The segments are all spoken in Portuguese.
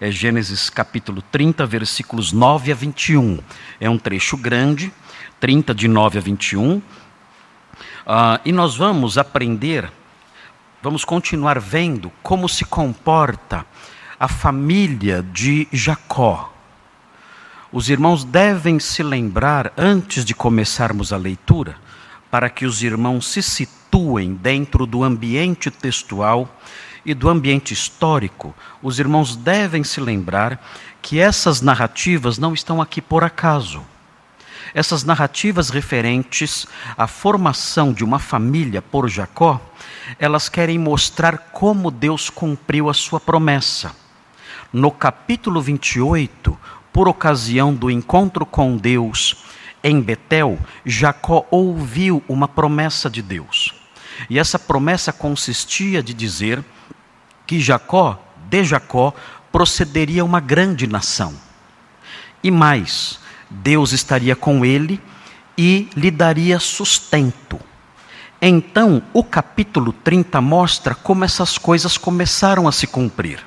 é Gênesis capítulo 30, versículos 9 a 21. É um trecho grande, 30 de 9 a 21. Uh, ah, e nós vamos aprender, vamos continuar vendo como se comporta a família de Jacó. Os irmãos devem se lembrar, antes de começarmos a leitura, para que os irmãos se situem dentro do ambiente textual e do ambiente histórico, os irmãos devem se lembrar que essas narrativas não estão aqui por acaso. Essas narrativas referentes à formação de uma família por Jacó, elas querem mostrar como Deus cumpriu a sua promessa. No capítulo 28, por ocasião do encontro com Deus em Betel, Jacó ouviu uma promessa de Deus. E essa promessa consistia de dizer que Jacó, de Jacó, procederia uma grande nação. E mais, Deus estaria com ele e lhe daria sustento. Então, o capítulo 30 mostra como essas coisas começaram a se cumprir.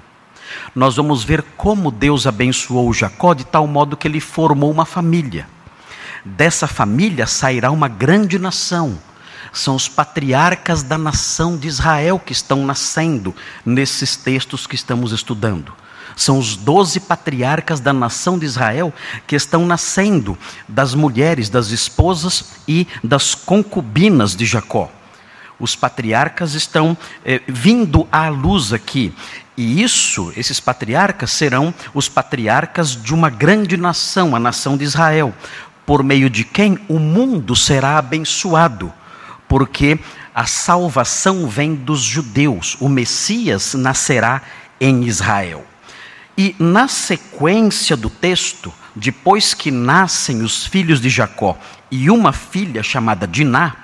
Nós vamos ver como Deus abençoou Jacó de tal modo que ele formou uma família. Dessa família sairá uma grande nação são os patriarcas da nação de Israel que estão nascendo nesses textos que estamos estudando. São os doze patriarcas da nação de Israel que estão nascendo das mulheres, das esposas e das concubinas de Jacó. Os patriarcas estão eh, vindo à luz aqui. E isso, esses patriarcas serão os patriarcas de uma grande nação, a nação de Israel, por meio de quem o mundo será abençoado porque a salvação vem dos judeus, o Messias nascerá em Israel. E na sequência do texto, depois que nascem os filhos de Jacó e uma filha chamada Diná,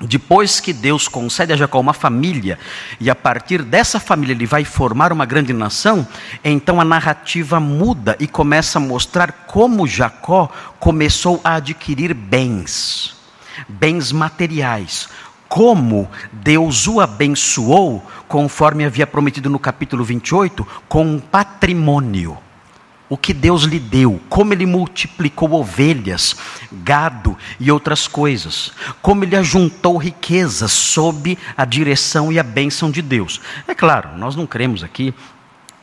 depois que Deus concede a Jacó uma família, e a partir dessa família ele vai formar uma grande nação, então a narrativa muda e começa a mostrar como Jacó começou a adquirir bens bens materiais. Como Deus o abençoou, conforme havia prometido no capítulo 28, com um patrimônio. O que Deus lhe deu, como ele multiplicou ovelhas, gado e outras coisas, como ele ajuntou riquezas sob a direção e a bênção de Deus. É claro, nós não cremos aqui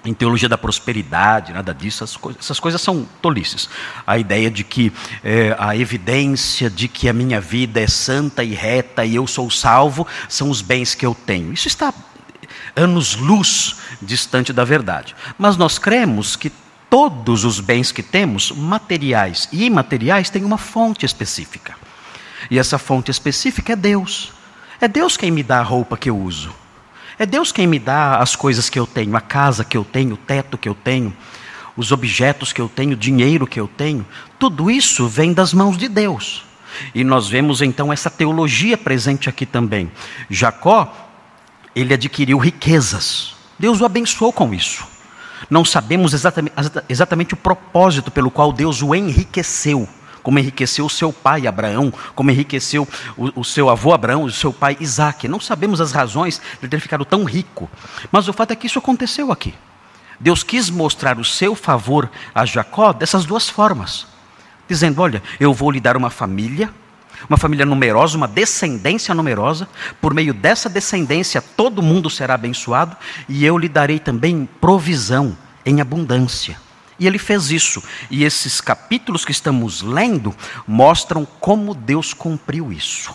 em teologia da prosperidade, nada disso, essas coisas, essas coisas são tolices. A ideia de que é, a evidência de que a minha vida é santa e reta e eu sou salvo são os bens que eu tenho. Isso está anos-luz distante da verdade. Mas nós cremos que todos os bens que temos, materiais e imateriais, têm uma fonte específica. E essa fonte específica é Deus. É Deus quem me dá a roupa que eu uso. É Deus quem me dá as coisas que eu tenho, a casa que eu tenho, o teto que eu tenho, os objetos que eu tenho, o dinheiro que eu tenho. Tudo isso vem das mãos de Deus. E nós vemos então essa teologia presente aqui também. Jacó, ele adquiriu riquezas. Deus o abençoou com isso. Não sabemos exatamente, exatamente o propósito pelo qual Deus o enriqueceu como enriqueceu o seu pai Abraão, como enriqueceu o, o seu avô Abraão, o seu pai Isaac. Não sabemos as razões de ter ficado tão rico, mas o fato é que isso aconteceu aqui. Deus quis mostrar o seu favor a Jacó dessas duas formas, dizendo: Olha, eu vou lhe dar uma família, uma família numerosa, uma descendência numerosa, por meio dessa descendência todo mundo será abençoado, e eu lhe darei também provisão em abundância. E ele fez isso. E esses capítulos que estamos lendo mostram como Deus cumpriu isso.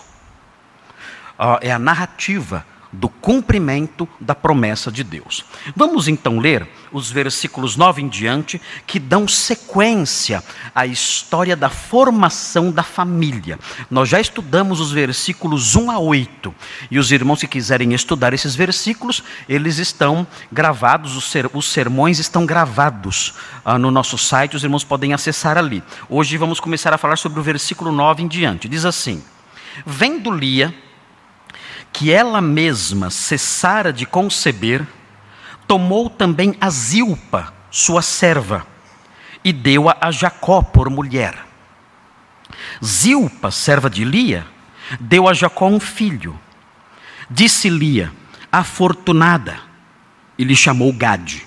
Uh, é a narrativa do cumprimento da promessa de Deus. Vamos então ler os versículos 9 em diante, que dão sequência à história da formação da família. Nós já estudamos os versículos 1 a 8, e os irmãos que quiserem estudar esses versículos, eles estão gravados, os, ser, os sermões estão gravados ah, no nosso site, os irmãos podem acessar ali. Hoje vamos começar a falar sobre o versículo 9 em diante. Diz assim: Vendo Lia que ela mesma cessara de conceber, tomou também a Zilpa, sua serva, e deu-a a Jacó por mulher. Zilpa, serva de Lia, deu a Jacó um filho. Disse Lia, afortunada, e lhe chamou Gade.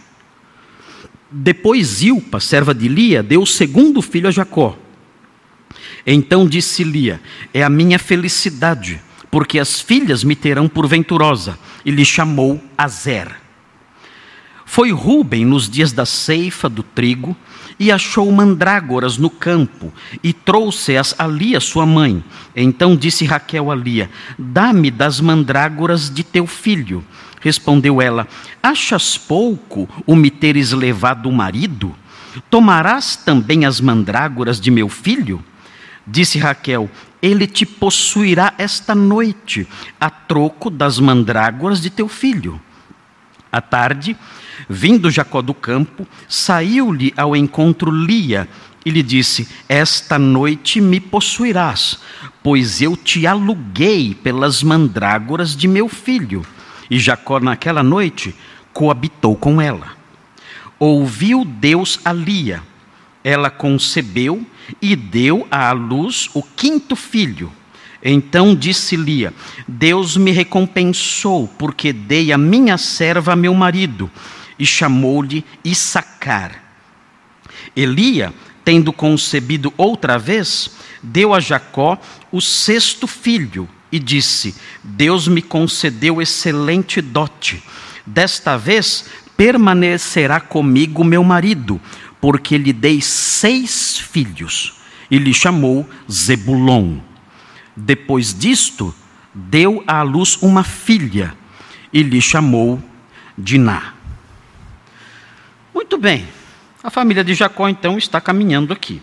Depois Zilpa, serva de Lia, deu o segundo filho a Jacó. Então disse Lia: É a minha felicidade, porque as filhas me terão por venturosa. E lhe chamou Azer. Foi Ruben nos dias da ceifa do trigo e achou mandrágoras no campo e trouxe-as a Lia, sua mãe. Então disse Raquel a Lia: Dá-me das mandrágoras de teu filho. Respondeu ela: Achas pouco o me teres levado o marido? Tomarás também as mandrágoras de meu filho? Disse Raquel: Ele te possuirá esta noite, a troco das mandrágoras de teu filho. À tarde, vindo Jacó do campo, saiu-lhe ao encontro Lia e lhe disse: Esta noite me possuirás, pois eu te aluguei pelas mandrágoras de meu filho. E Jacó, naquela noite, coabitou com ela. Ouviu Deus a Lia, ela concebeu e deu à luz o quinto filho. Então disse Lia: Deus me recompensou, porque dei a minha serva a meu marido, e chamou-lhe Issacar. Elia, tendo concebido outra vez, deu a Jacó o sexto filho, e disse: Deus me concedeu excelente dote. Desta vez permanecerá comigo meu marido, porque lhe dei seis filhos. E lhe chamou Zebulon. Depois disto, deu à luz uma filha, e lhe chamou Diná. Muito bem, a família de Jacó então está caminhando aqui,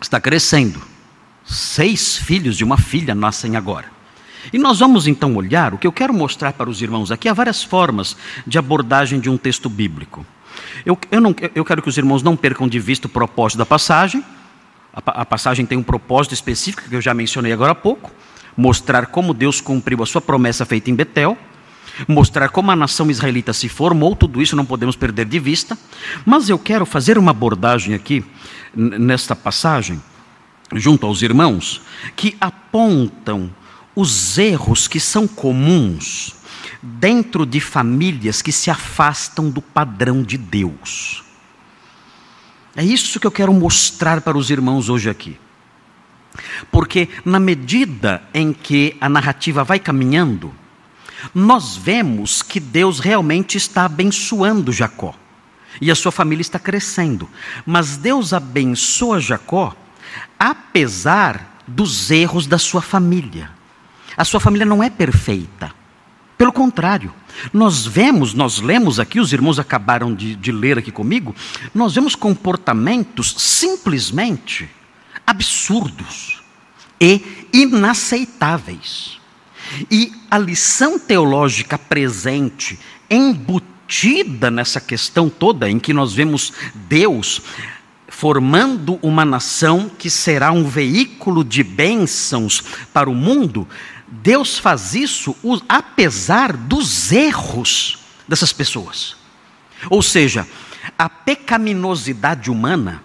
está crescendo. Seis filhos de uma filha nascem agora. E nós vamos então olhar, o que eu quero mostrar para os irmãos aqui, há várias formas de abordagem de um texto bíblico. Eu, eu, não, eu quero que os irmãos não percam de vista o propósito da passagem. A, a passagem tem um propósito específico que eu já mencionei agora há pouco: mostrar como Deus cumpriu a sua promessa feita em Betel mostrar como a nação israelita se formou, tudo isso não podemos perder de vista. Mas eu quero fazer uma abordagem aqui, nesta passagem, junto aos irmãos, que apontam os erros que são comuns dentro de famílias que se afastam do padrão de Deus. É isso que eu quero mostrar para os irmãos hoje aqui. Porque, na medida em que a narrativa vai caminhando, nós vemos que Deus realmente está abençoando Jacó. E a sua família está crescendo. Mas Deus abençoa Jacó, apesar dos erros da sua família. A sua família não é perfeita. Pelo contrário, nós vemos, nós lemos aqui, os irmãos acabaram de, de ler aqui comigo, nós vemos comportamentos simplesmente absurdos e inaceitáveis. E a lição teológica presente, embutida nessa questão toda, em que nós vemos Deus formando uma nação que será um veículo de bênçãos para o mundo, Deus faz isso apesar dos erros dessas pessoas. Ou seja, a pecaminosidade humana,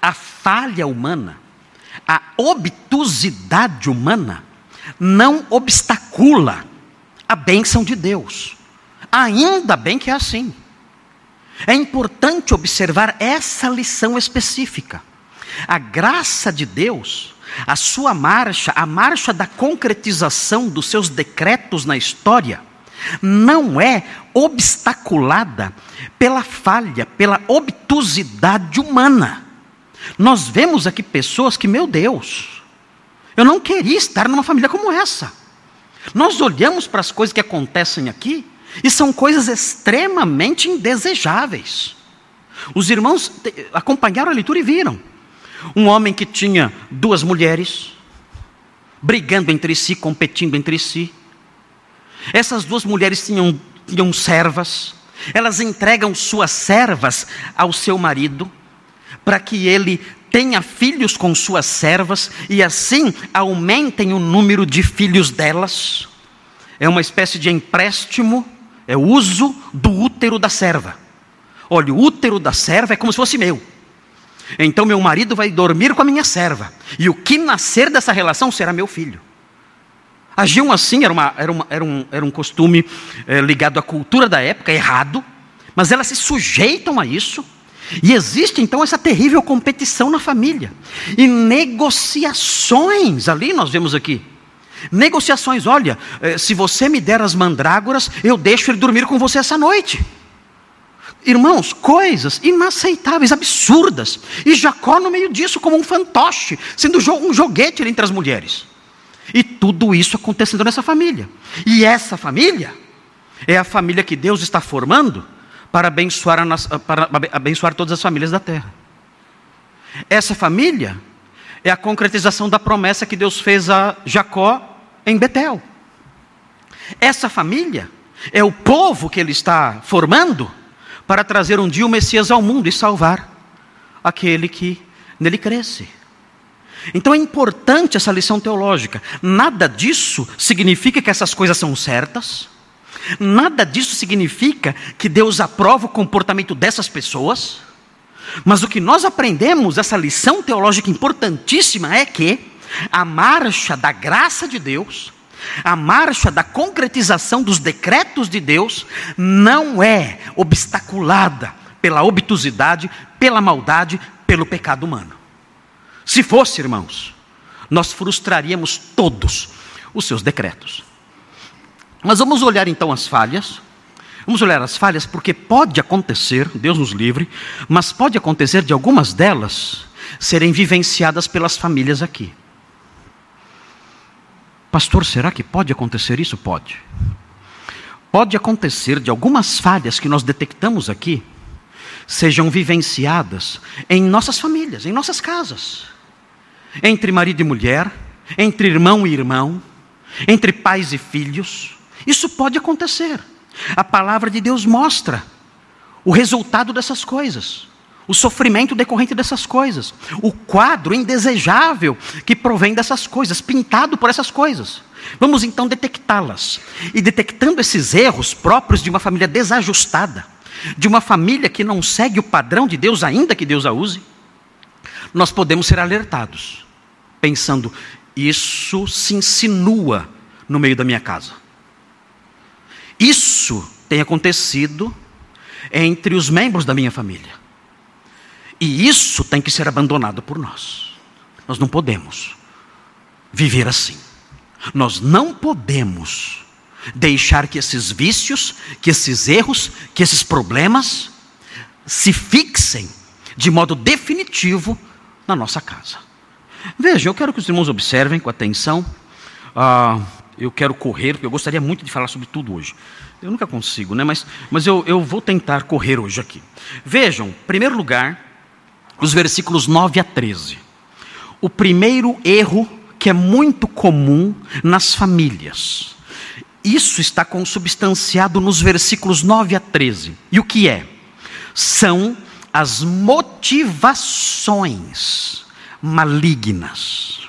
a falha humana, a obtusidade humana, não obstacula a bênção de Deus. Ainda bem que é assim. É importante observar essa lição específica. A graça de Deus, a sua marcha, a marcha da concretização dos seus decretos na história, não é obstaculada pela falha, pela obtusidade humana. Nós vemos aqui pessoas que, meu Deus, eu não queria estar numa família como essa. Nós olhamos para as coisas que acontecem aqui e são coisas extremamente indesejáveis. Os irmãos acompanharam a leitura e viram. Um homem que tinha duas mulheres, brigando entre si, competindo entre si. Essas duas mulheres tinham, tinham servas, elas entregam suas servas ao seu marido, para que ele tenha filhos com suas servas e assim aumentem o número de filhos delas. É uma espécie de empréstimo, é o uso do útero da serva. Olha, o útero da serva é como se fosse meu. Então meu marido vai dormir com a minha serva, e o que nascer dessa relação será meu filho. Agiam assim, era, uma, era, uma, era, um, era um costume é, ligado à cultura da época, errado, mas elas se sujeitam a isso. E existe então essa terrível competição na família. E negociações, ali nós vemos aqui. Negociações, olha, eh, se você me der as mandrágoras, eu deixo ele dormir com você essa noite. Irmãos, coisas inaceitáveis, absurdas. E Jacó no meio disso, como um fantoche, sendo um joguete entre as mulheres. E tudo isso acontecendo nessa família. E essa família é a família que Deus está formando para abençoar, a, para abençoar todas as famílias da terra. Essa família é a concretização da promessa que Deus fez a Jacó em Betel. Essa família é o povo que ele está formando para trazer um dia o Messias ao mundo e salvar aquele que nele cresce. Então é importante essa lição teológica. Nada disso significa que essas coisas são certas. Nada disso significa que Deus aprova o comportamento dessas pessoas. Mas o que nós aprendemos, essa lição teológica importantíssima, é que a marcha da graça de Deus, a marcha da concretização dos decretos de Deus, não é obstaculada pela obtusidade, pela maldade, pelo pecado humano. Se fosse, irmãos, nós frustraríamos todos os seus decretos. Mas vamos olhar então as falhas. Vamos olhar as falhas porque pode acontecer, Deus nos livre, mas pode acontecer de algumas delas serem vivenciadas pelas famílias aqui. Pastor, será que pode acontecer isso? Pode. Pode acontecer de algumas falhas que nós detectamos aqui sejam vivenciadas em nossas famílias, em nossas casas, entre marido e mulher, entre irmão e irmão, entre pais e filhos. Isso pode acontecer. A palavra de Deus mostra o resultado dessas coisas, o sofrimento decorrente dessas coisas, o quadro indesejável que provém dessas coisas, pintado por essas coisas. Vamos então detectá-las. E detectando esses erros próprios de uma família desajustada, de uma família que não segue o padrão de Deus, ainda que Deus a use, nós podemos ser alertados, pensando: isso se insinua no meio da minha casa. Isso tem acontecido entre os membros da minha família. E isso tem que ser abandonado por nós. Nós não podemos viver assim. Nós não podemos deixar que esses vícios, que esses erros, que esses problemas se fixem de modo definitivo na nossa casa. Veja, eu quero que os irmãos observem com atenção. Ah, eu quero correr, porque eu gostaria muito de falar sobre tudo hoje. Eu nunca consigo, né? mas, mas eu, eu vou tentar correr hoje aqui. Vejam, em primeiro lugar, os versículos 9 a 13. O primeiro erro que é muito comum nas famílias. Isso está consubstanciado nos versículos 9 a 13. E o que é? São as motivações malignas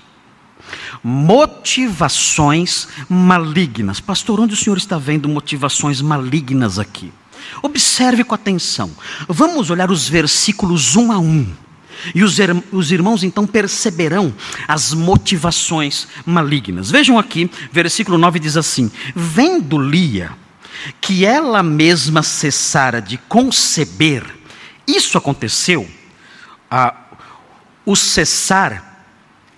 motivações malignas. Pastor, onde o senhor está vendo motivações malignas aqui? Observe com atenção. Vamos olhar os versículos um a um. E os, os irmãos então perceberão as motivações malignas. Vejam aqui, versículo 9 diz assim: Vendo Lia que ela mesma cessara de conceber, isso aconteceu, a, o cessar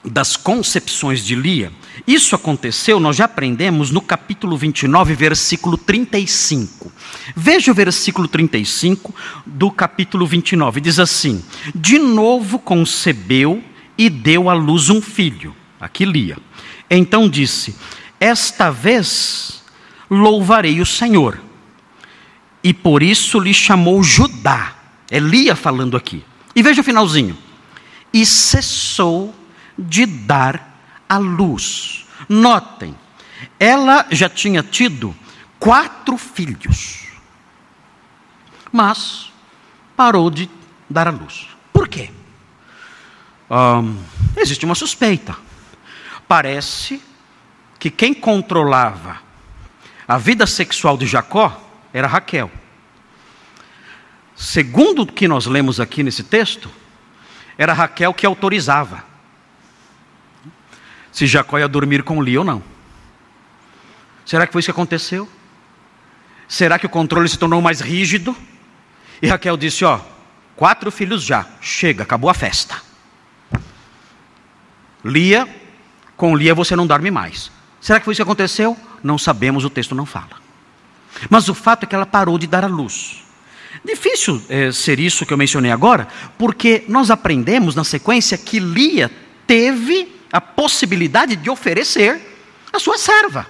das concepções de Lia. Isso aconteceu, nós já aprendemos no capítulo 29, versículo 35. Veja o versículo 35 do capítulo 29, diz assim: De novo concebeu e deu à luz um filho. Aqui Lia. Então disse: Esta vez louvarei o Senhor. E por isso lhe chamou Judá. É Lia falando aqui. E veja o finalzinho. E cessou de dar a luz. Notem, ela já tinha tido quatro filhos, mas parou de dar a luz. Por quê? existe uma suspeita. Parece que quem controlava a vida sexual de Jacó era Raquel. Segundo o que nós lemos aqui nesse texto, era Raquel que autorizava se Jacó ia dormir com Lia ou não. Será que foi isso que aconteceu? Será que o controle se tornou mais rígido? E Raquel disse: Ó, quatro filhos já, chega, acabou a festa. Lia, com Lia você não dorme mais. Será que foi isso que aconteceu? Não sabemos, o texto não fala. Mas o fato é que ela parou de dar a luz. Difícil é, ser isso que eu mencionei agora, porque nós aprendemos na sequência que Lia teve a possibilidade de oferecer a sua serva.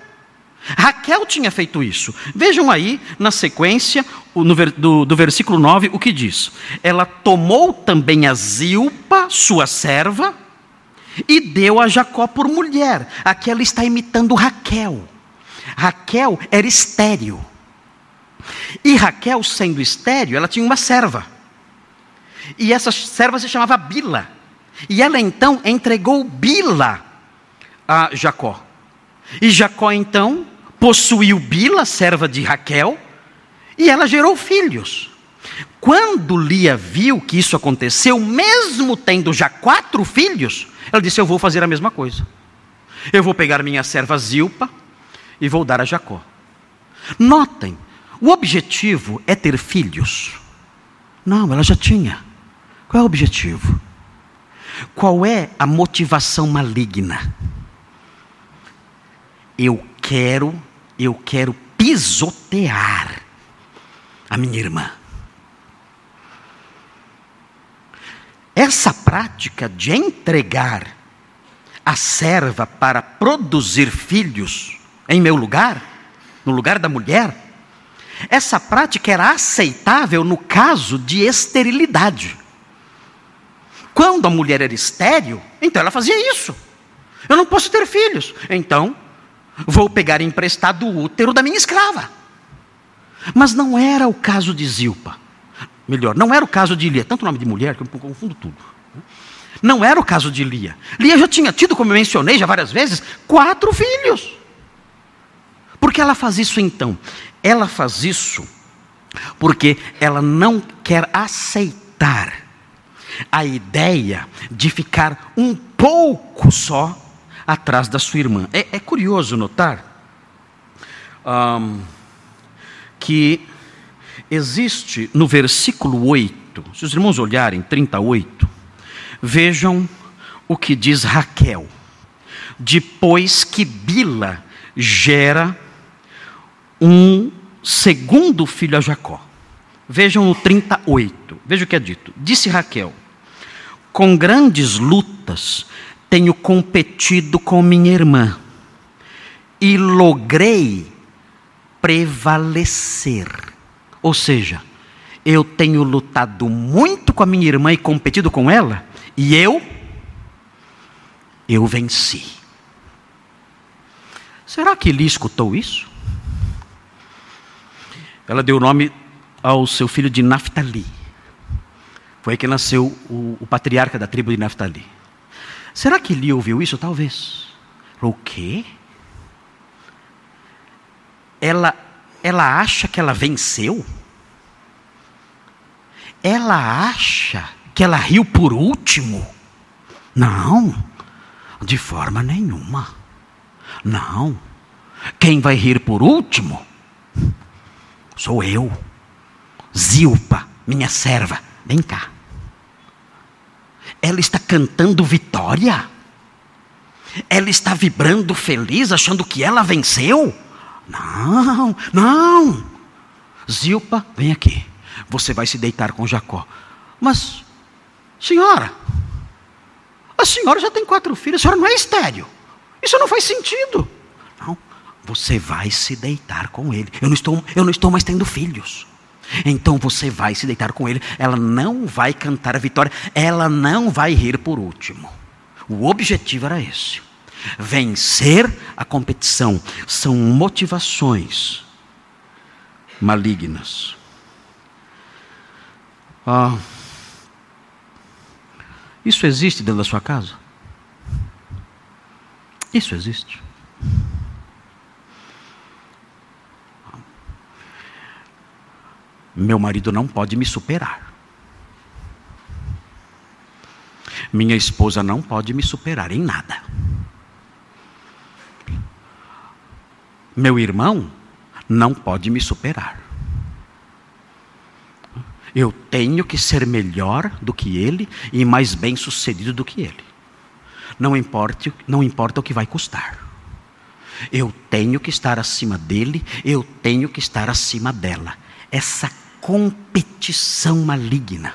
Raquel tinha feito isso. Vejam aí, na sequência do, do versículo 9, o que diz: Ela tomou também a Zilpa, sua serva, e deu a Jacó por mulher. Aqui ela está imitando Raquel. Raquel era estéril. E Raquel, sendo estéreo, ela tinha uma serva. E essa serva se chamava Bila. E ela então entregou Bila a Jacó. E Jacó então possuiu Bila, serva de Raquel, e ela gerou filhos. Quando Lia viu que isso aconteceu, mesmo tendo já quatro filhos, ela disse: Eu vou fazer a mesma coisa. Eu vou pegar minha serva Zilpa e vou dar a Jacó. Notem, o objetivo é ter filhos? Não, ela já tinha. Qual é o objetivo? Qual é a motivação maligna? Eu quero, eu quero pisotear a minha irmã. Essa prática de entregar a serva para produzir filhos em meu lugar, no lugar da mulher, essa prática era aceitável no caso de esterilidade. Quando a mulher era estéril, então ela fazia isso. Eu não posso ter filhos, então vou pegar emprestado o útero da minha escrava. Mas não era o caso de Zilpa. Melhor, não era o caso de Lia, tanto nome de mulher que eu confundo tudo. Não era o caso de Lia. Lia já tinha tido, como eu mencionei já várias vezes, quatro filhos. Por que ela faz isso então? Ela faz isso porque ela não quer aceitar a ideia de ficar um pouco só atrás da sua irmã. É, é curioso notar um, que existe no versículo 8, se os irmãos olharem, 38, vejam o que diz Raquel. Depois que Bila gera um segundo filho a Jacó. Vejam no 38, veja o que é dito. Disse Raquel: Com grandes lutas tenho competido com minha irmã e logrei prevalecer. Ou seja, eu tenho lutado muito com a minha irmã e competido com ela, e eu, eu venci. Será que ele escutou isso? ela deu o nome ao seu filho de Naphtali. Foi aí que nasceu o, o patriarca da tribo de Naphtali. Será que Eli ouviu isso? Talvez. O quê? Ela, ela acha que ela venceu? Ela acha que ela riu por último? Não, de forma nenhuma. Não. Quem vai rir por último Sou eu. Zilpa, minha serva, vem cá. Ela está cantando vitória? Ela está vibrando feliz, achando que ela venceu? Não, não. Zilpa, vem aqui. Você vai se deitar com Jacó. Mas, senhora, a senhora já tem quatro filhos, a senhora não é estéreo. Isso não faz sentido. Não, você vai se deitar com ele. Eu não estou, eu não estou mais tendo filhos. Então você vai se deitar com ele. Ela não vai cantar a vitória. Ela não vai rir por último. O objetivo era esse: vencer a competição. São motivações malignas. Ah, isso existe dentro da sua casa? Isso existe. Meu marido não pode me superar. Minha esposa não pode me superar em nada. Meu irmão não pode me superar. Eu tenho que ser melhor do que ele e mais bem sucedido do que ele. Não importa, não importa o que vai custar. Eu tenho que estar acima dele, eu tenho que estar acima dela. Essa competição maligna,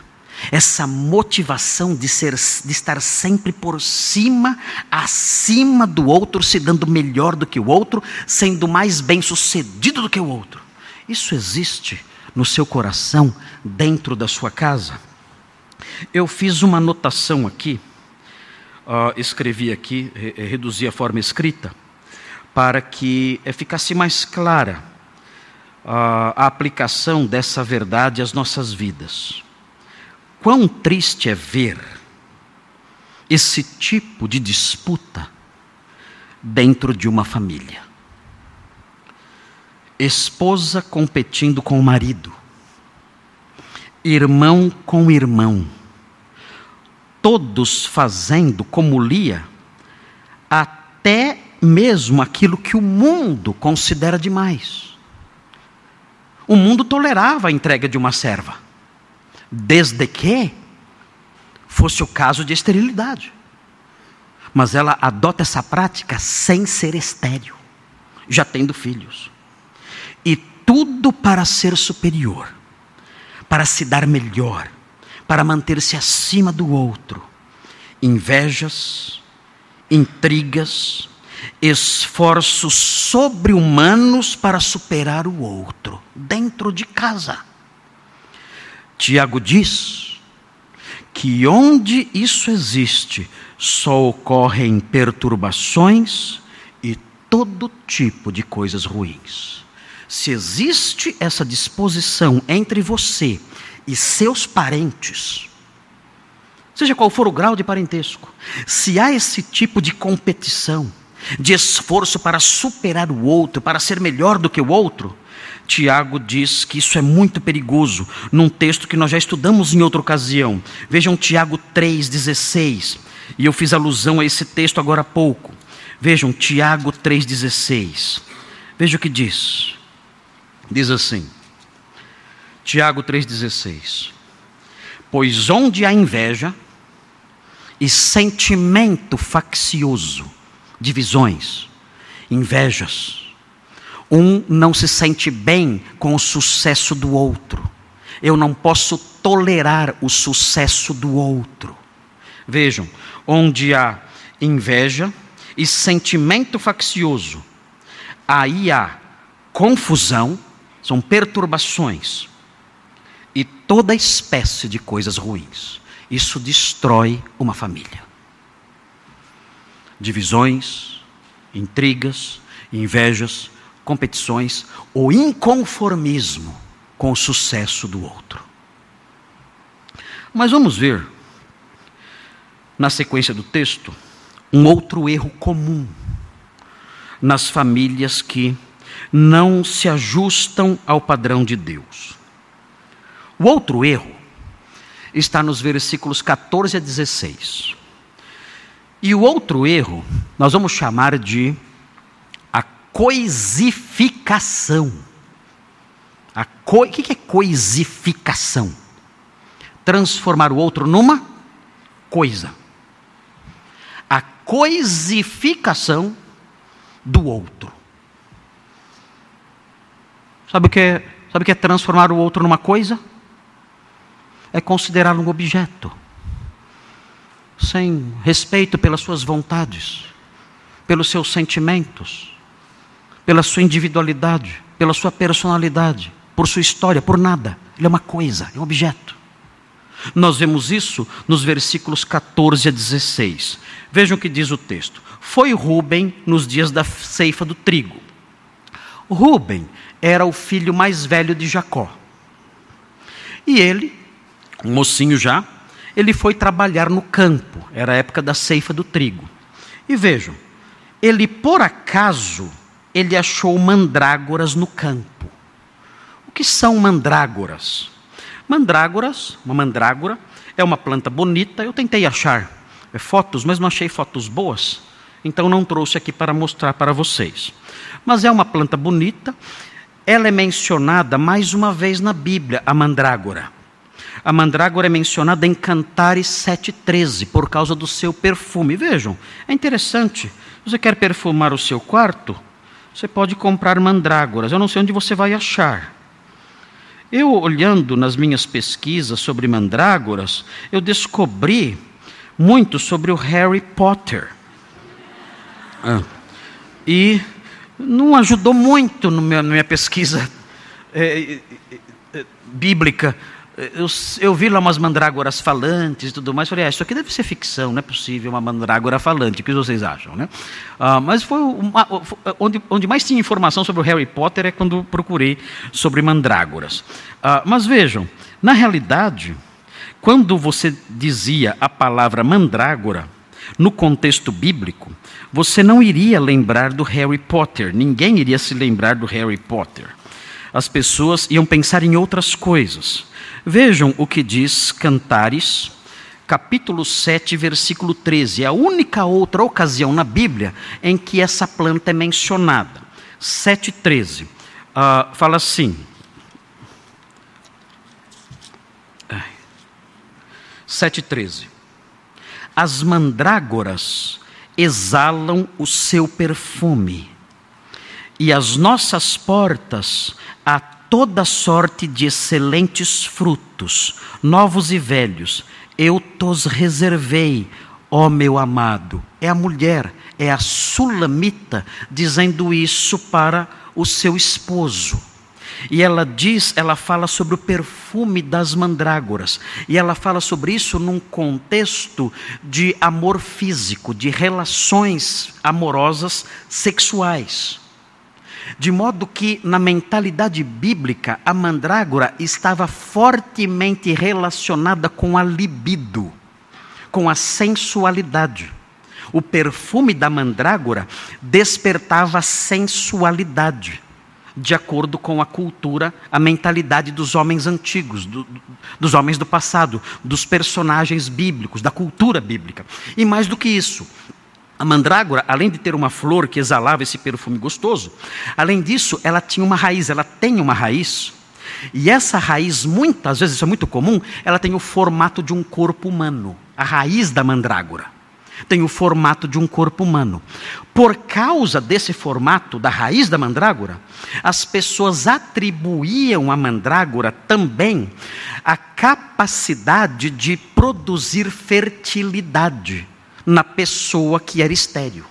essa motivação de, ser, de estar sempre por cima, acima do outro, se dando melhor do que o outro, sendo mais bem sucedido do que o outro. Isso existe no seu coração, dentro da sua casa? Eu fiz uma anotação aqui, uh, escrevi aqui, re reduzi a forma escrita, para que ficasse mais clara a aplicação dessa verdade às nossas vidas. Quão triste é ver esse tipo de disputa dentro de uma família esposa competindo com o marido, irmão com irmão, todos fazendo como Lia, até mesmo aquilo que o mundo considera demais. O mundo tolerava a entrega de uma serva, desde que fosse o caso de esterilidade. Mas ela adota essa prática sem ser estéril, já tendo filhos. E tudo para ser superior, para se dar melhor, para manter-se acima do outro. Invejas, intrigas, esforços sobre-humanos para superar o outro, dentro de casa. Tiago diz que onde isso existe, só ocorrem perturbações e todo tipo de coisas ruins. Se existe essa disposição entre você e seus parentes, seja qual for o grau de parentesco, se há esse tipo de competição, de esforço para superar o outro, para ser melhor do que o outro, Tiago diz que isso é muito perigoso, num texto que nós já estudamos em outra ocasião. Vejam Tiago 3,16. E eu fiz alusão a esse texto agora há pouco. Vejam Tiago 3,16. Veja o que diz. Diz assim, Tiago 3,16: Pois onde há inveja e sentimento faccioso, divisões, invejas, um não se sente bem com o sucesso do outro. Eu não posso tolerar o sucesso do outro. Vejam, onde há inveja e sentimento faccioso, aí há confusão, são perturbações e toda espécie de coisas ruins. Isso destrói uma família. Divisões, intrigas, invejas, competições ou inconformismo com o sucesso do outro. Mas vamos ver, na sequência do texto, um outro erro comum nas famílias que não se ajustam ao padrão de Deus. O outro erro está nos versículos 14 a 16. E o outro erro nós vamos chamar de a coisificação. A co... O que é coisificação? Transformar o outro numa coisa. A coisificação do outro. Sabe o que é, sabe o que é transformar o outro numa coisa? É considerá-lo um objeto. Sem respeito pelas suas vontades, pelos seus sentimentos, pela sua individualidade, pela sua personalidade, por sua história, por nada. Ele é uma coisa, é um objeto. Nós vemos isso nos versículos 14 a 16. Vejam o que diz o texto. Foi Rubem nos dias da ceifa do trigo. Rubem era o filho mais velho de Jacó. E ele, um mocinho já, ele foi trabalhar no campo, era a época da ceifa do trigo. E vejam, ele por acaso, ele achou mandrágoras no campo. O que são mandrágoras? Mandrágoras, uma mandrágora, é uma planta bonita, eu tentei achar é, fotos, mas não achei fotos boas, então não trouxe aqui para mostrar para vocês. Mas é uma planta bonita ela é mencionada mais uma vez na Bíblia, a mandrágora. A mandrágora é mencionada em Cantares 7,13, por causa do seu perfume. Vejam, é interessante. Você quer perfumar o seu quarto? Você pode comprar mandrágoras. Eu não sei onde você vai achar. Eu, olhando nas minhas pesquisas sobre mandrágoras, eu descobri muito sobre o Harry Potter. Ah. E não ajudou muito na minha pesquisa é, é, bíblica eu, eu, vi lá umas mandrágoras falantes e tudo mais, falei, ah, isso aqui deve ser ficção, não é possível uma mandrágora falante, o que vocês acham? Né? Ah, mas foi uma, onde, onde, mais tinha informação sobre o Harry Potter é quando procurei sobre mandrágoras. Ah, mas vejam, na realidade, quando você dizia a palavra mandrágora, no contexto bíblico, você não iria lembrar do Harry Potter, ninguém iria se lembrar do Harry Potter. As pessoas iam pensar em outras coisas. Vejam o que diz Cantares, capítulo 7, versículo 13. É a única outra ocasião na Bíblia em que essa planta é mencionada. 7,13. Uh, fala assim. 7,13. As mandrágoras exalam o seu perfume, e as nossas portas a toda sorte de excelentes frutos, novos e velhos, eu tos reservei, ó meu amado. É a mulher, é a sulamita dizendo isso para o seu esposo. E ela diz, ela fala sobre o perfume das mandrágoras. E ela fala sobre isso num contexto de amor físico, de relações amorosas sexuais. De modo que, na mentalidade bíblica, a mandrágora estava fortemente relacionada com a libido, com a sensualidade. O perfume da mandrágora despertava sensualidade, de acordo com a cultura, a mentalidade dos homens antigos, do, dos homens do passado, dos personagens bíblicos, da cultura bíblica. E mais do que isso, a mandrágora, além de ter uma flor que exalava esse perfume gostoso, além disso, ela tinha uma raiz, ela tem uma raiz. E essa raiz, muitas vezes, isso é muito comum, ela tem o formato de um corpo humano. A raiz da mandrágora tem o formato de um corpo humano. Por causa desse formato da raiz da mandrágora, as pessoas atribuíam à mandrágora também a capacidade de produzir fertilidade na pessoa que era estéril.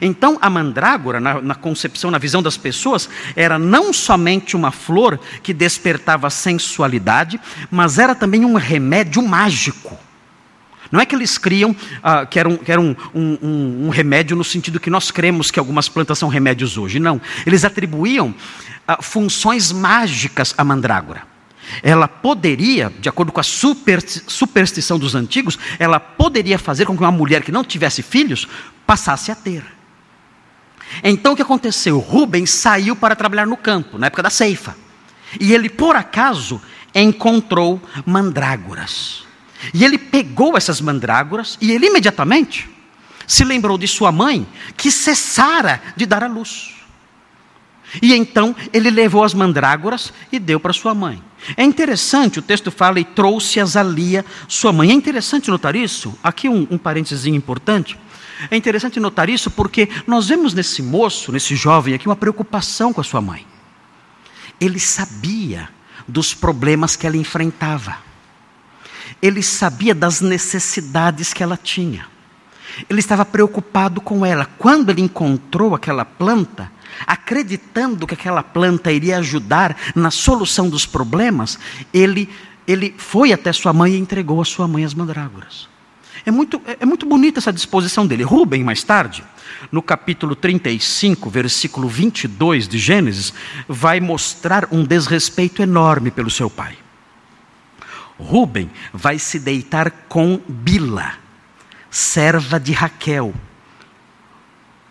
Então, a mandrágora, na, na, concepção, na visão das pessoas, era não somente uma flor que despertava sensualidade, mas era também um remédio mágico. Não é que eles criam ah, que era, um, que era um, um, um, remédio no sentido que nós cremos que algumas plantas são remédios hoje. Não. Eles atribuíam ah, funções mágicas à mandrágora ela poderia, de acordo com a superstição dos antigos, ela poderia fazer com que uma mulher que não tivesse filhos passasse a ter. Então o que aconteceu? Rubens saiu para trabalhar no campo, na época da ceifa. E ele, por acaso, encontrou mandrágoras. E ele pegou essas mandrágoras e ele imediatamente se lembrou de sua mãe, que cessara de dar à luz. E então ele levou as mandrágoras e deu para sua mãe. É interessante, o texto fala, e trouxe-as a Lia, sua mãe. É interessante notar isso, aqui um, um parênteses importante. É interessante notar isso porque nós vemos nesse moço, nesse jovem aqui, uma preocupação com a sua mãe. Ele sabia dos problemas que ela enfrentava, ele sabia das necessidades que ela tinha, ele estava preocupado com ela. Quando ele encontrou aquela planta, acreditando que aquela planta iria ajudar na solução dos problemas, ele, ele foi até sua mãe e entregou a sua mãe as mandrágoras. É muito, é, é muito bonita essa disposição dele. Rubem, mais tarde, no capítulo 35, versículo 22 de Gênesis, vai mostrar um desrespeito enorme pelo seu pai. Rubem vai se deitar com Bila, serva de Raquel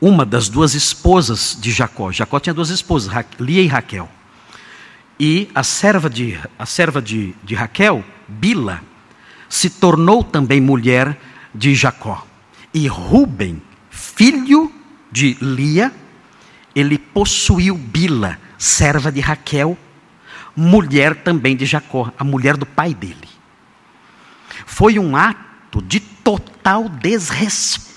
uma das duas esposas de Jacó. Jacó tinha duas esposas, Lia e Raquel. E a serva de, a serva de, de Raquel, Bila, se tornou também mulher de Jacó. E Ruben, filho de Lia, ele possuiu Bila, serva de Raquel, mulher também de Jacó, a mulher do pai dele. foi um ato de total desrespeito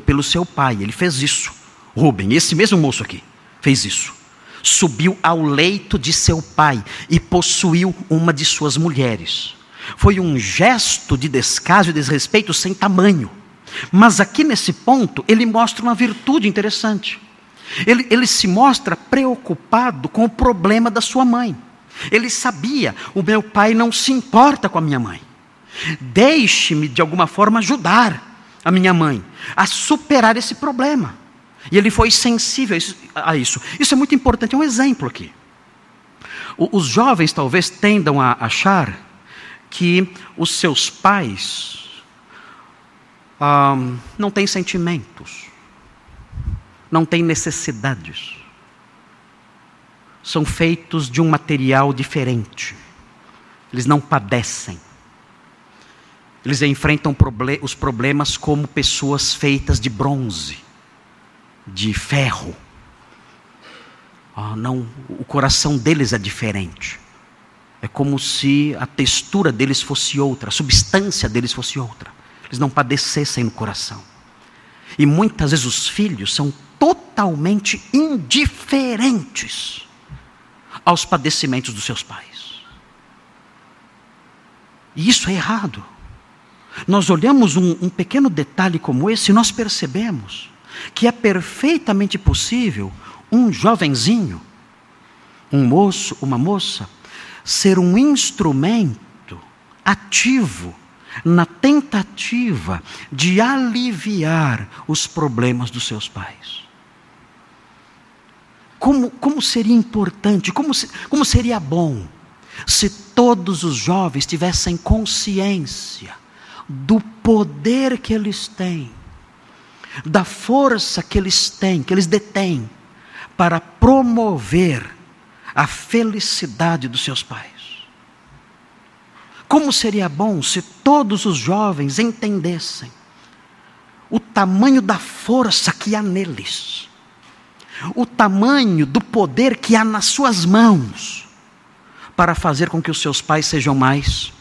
pelo seu pai. Ele fez isso. Rubem, esse mesmo moço aqui, fez isso. Subiu ao leito de seu pai e possuiu uma de suas mulheres. Foi um gesto de descaso e desrespeito sem tamanho. Mas aqui nesse ponto, ele mostra uma virtude interessante. Ele, ele se mostra preocupado com o problema da sua mãe. Ele sabia: o meu pai não se importa com a minha mãe. Deixe-me, de alguma forma, ajudar a minha mãe a superar esse problema. E ele foi sensível a isso. Isso é muito importante, é um exemplo aqui. Os jovens talvez tendam a achar que os seus pais ah, não têm sentimentos, não têm necessidades, são feitos de um material diferente, eles não padecem, eles enfrentam os problemas como pessoas feitas de bronze, de ferro. Ah, não, o coração deles é diferente. É como se a textura deles fosse outra, a substância deles fosse outra. Eles não padecessem no coração. E muitas vezes os filhos são totalmente indiferentes aos padecimentos dos seus pais. E isso é errado. Nós olhamos um, um pequeno detalhe como esse e nós percebemos que é perfeitamente possível um jovenzinho, um moço, uma moça, ser um instrumento ativo na tentativa de aliviar os problemas dos seus pais. Como, como seria importante, como, como seria bom se todos os jovens tivessem consciência do poder que eles têm, da força que eles têm, que eles detêm, para promover a felicidade dos seus pais. Como seria bom se todos os jovens entendessem o tamanho da força que há neles, o tamanho do poder que há nas suas mãos, para fazer com que os seus pais sejam mais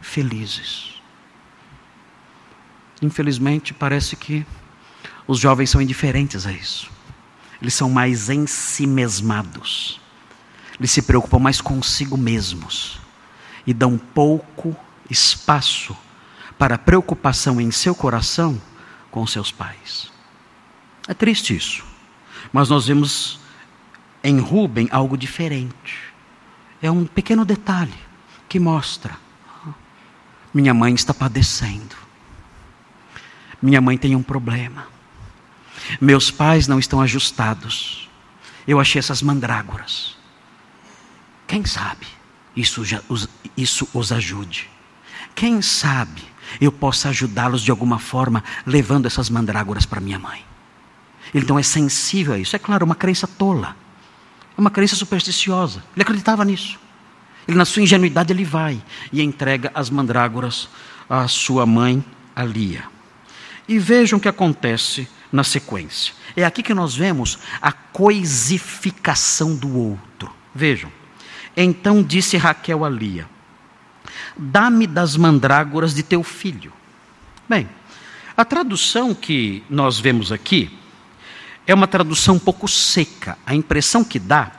felizes. Infelizmente, parece que os jovens são indiferentes a isso. Eles são mais ensimesmados eles se preocupam mais consigo mesmos e dão pouco espaço para preocupação em seu coração com seus pais. É triste isso, mas nós vemos em Rubem algo diferente. É um pequeno detalhe que mostra: minha mãe está padecendo, minha mãe tem um problema, meus pais não estão ajustados. Eu achei essas mandrágoras. Quem sabe isso, isso os ajude? Quem sabe eu possa ajudá-los de alguma forma levando essas mandrágoras para minha mãe? Ele não é sensível a isso. É claro, uma crença tola. É uma crença supersticiosa. Ele acreditava nisso. Ele, na sua ingenuidade, ele vai e entrega as mandrágoras à sua mãe, a Lia. E vejam o que acontece na sequência. É aqui que nós vemos a coisificação do outro. Vejam. Então disse Raquel a Lia: Dá-me das mandrágoras de teu filho. Bem, a tradução que nós vemos aqui é uma tradução um pouco seca. A impressão que dá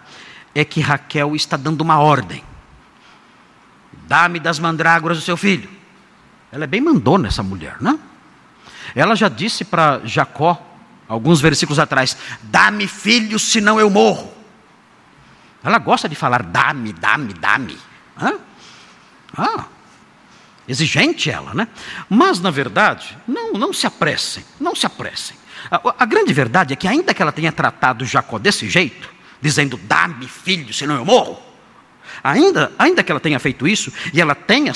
é que Raquel está dando uma ordem. Dá-me das mandrágoras do seu filho. Ela é bem mandona, essa mulher, não? Ela já disse para Jacó, alguns versículos atrás: Dá-me filho, senão eu morro. Ela gosta de falar dá-me, dá-me, dá-me. Ah, exigente ela, né? Mas, na verdade, não, não se apressem, não se apressem. A, a grande verdade é que, ainda que ela tenha tratado Jacó desse jeito, dizendo dá-me filho, senão eu morro, ainda, ainda que ela tenha feito isso, e ela tenha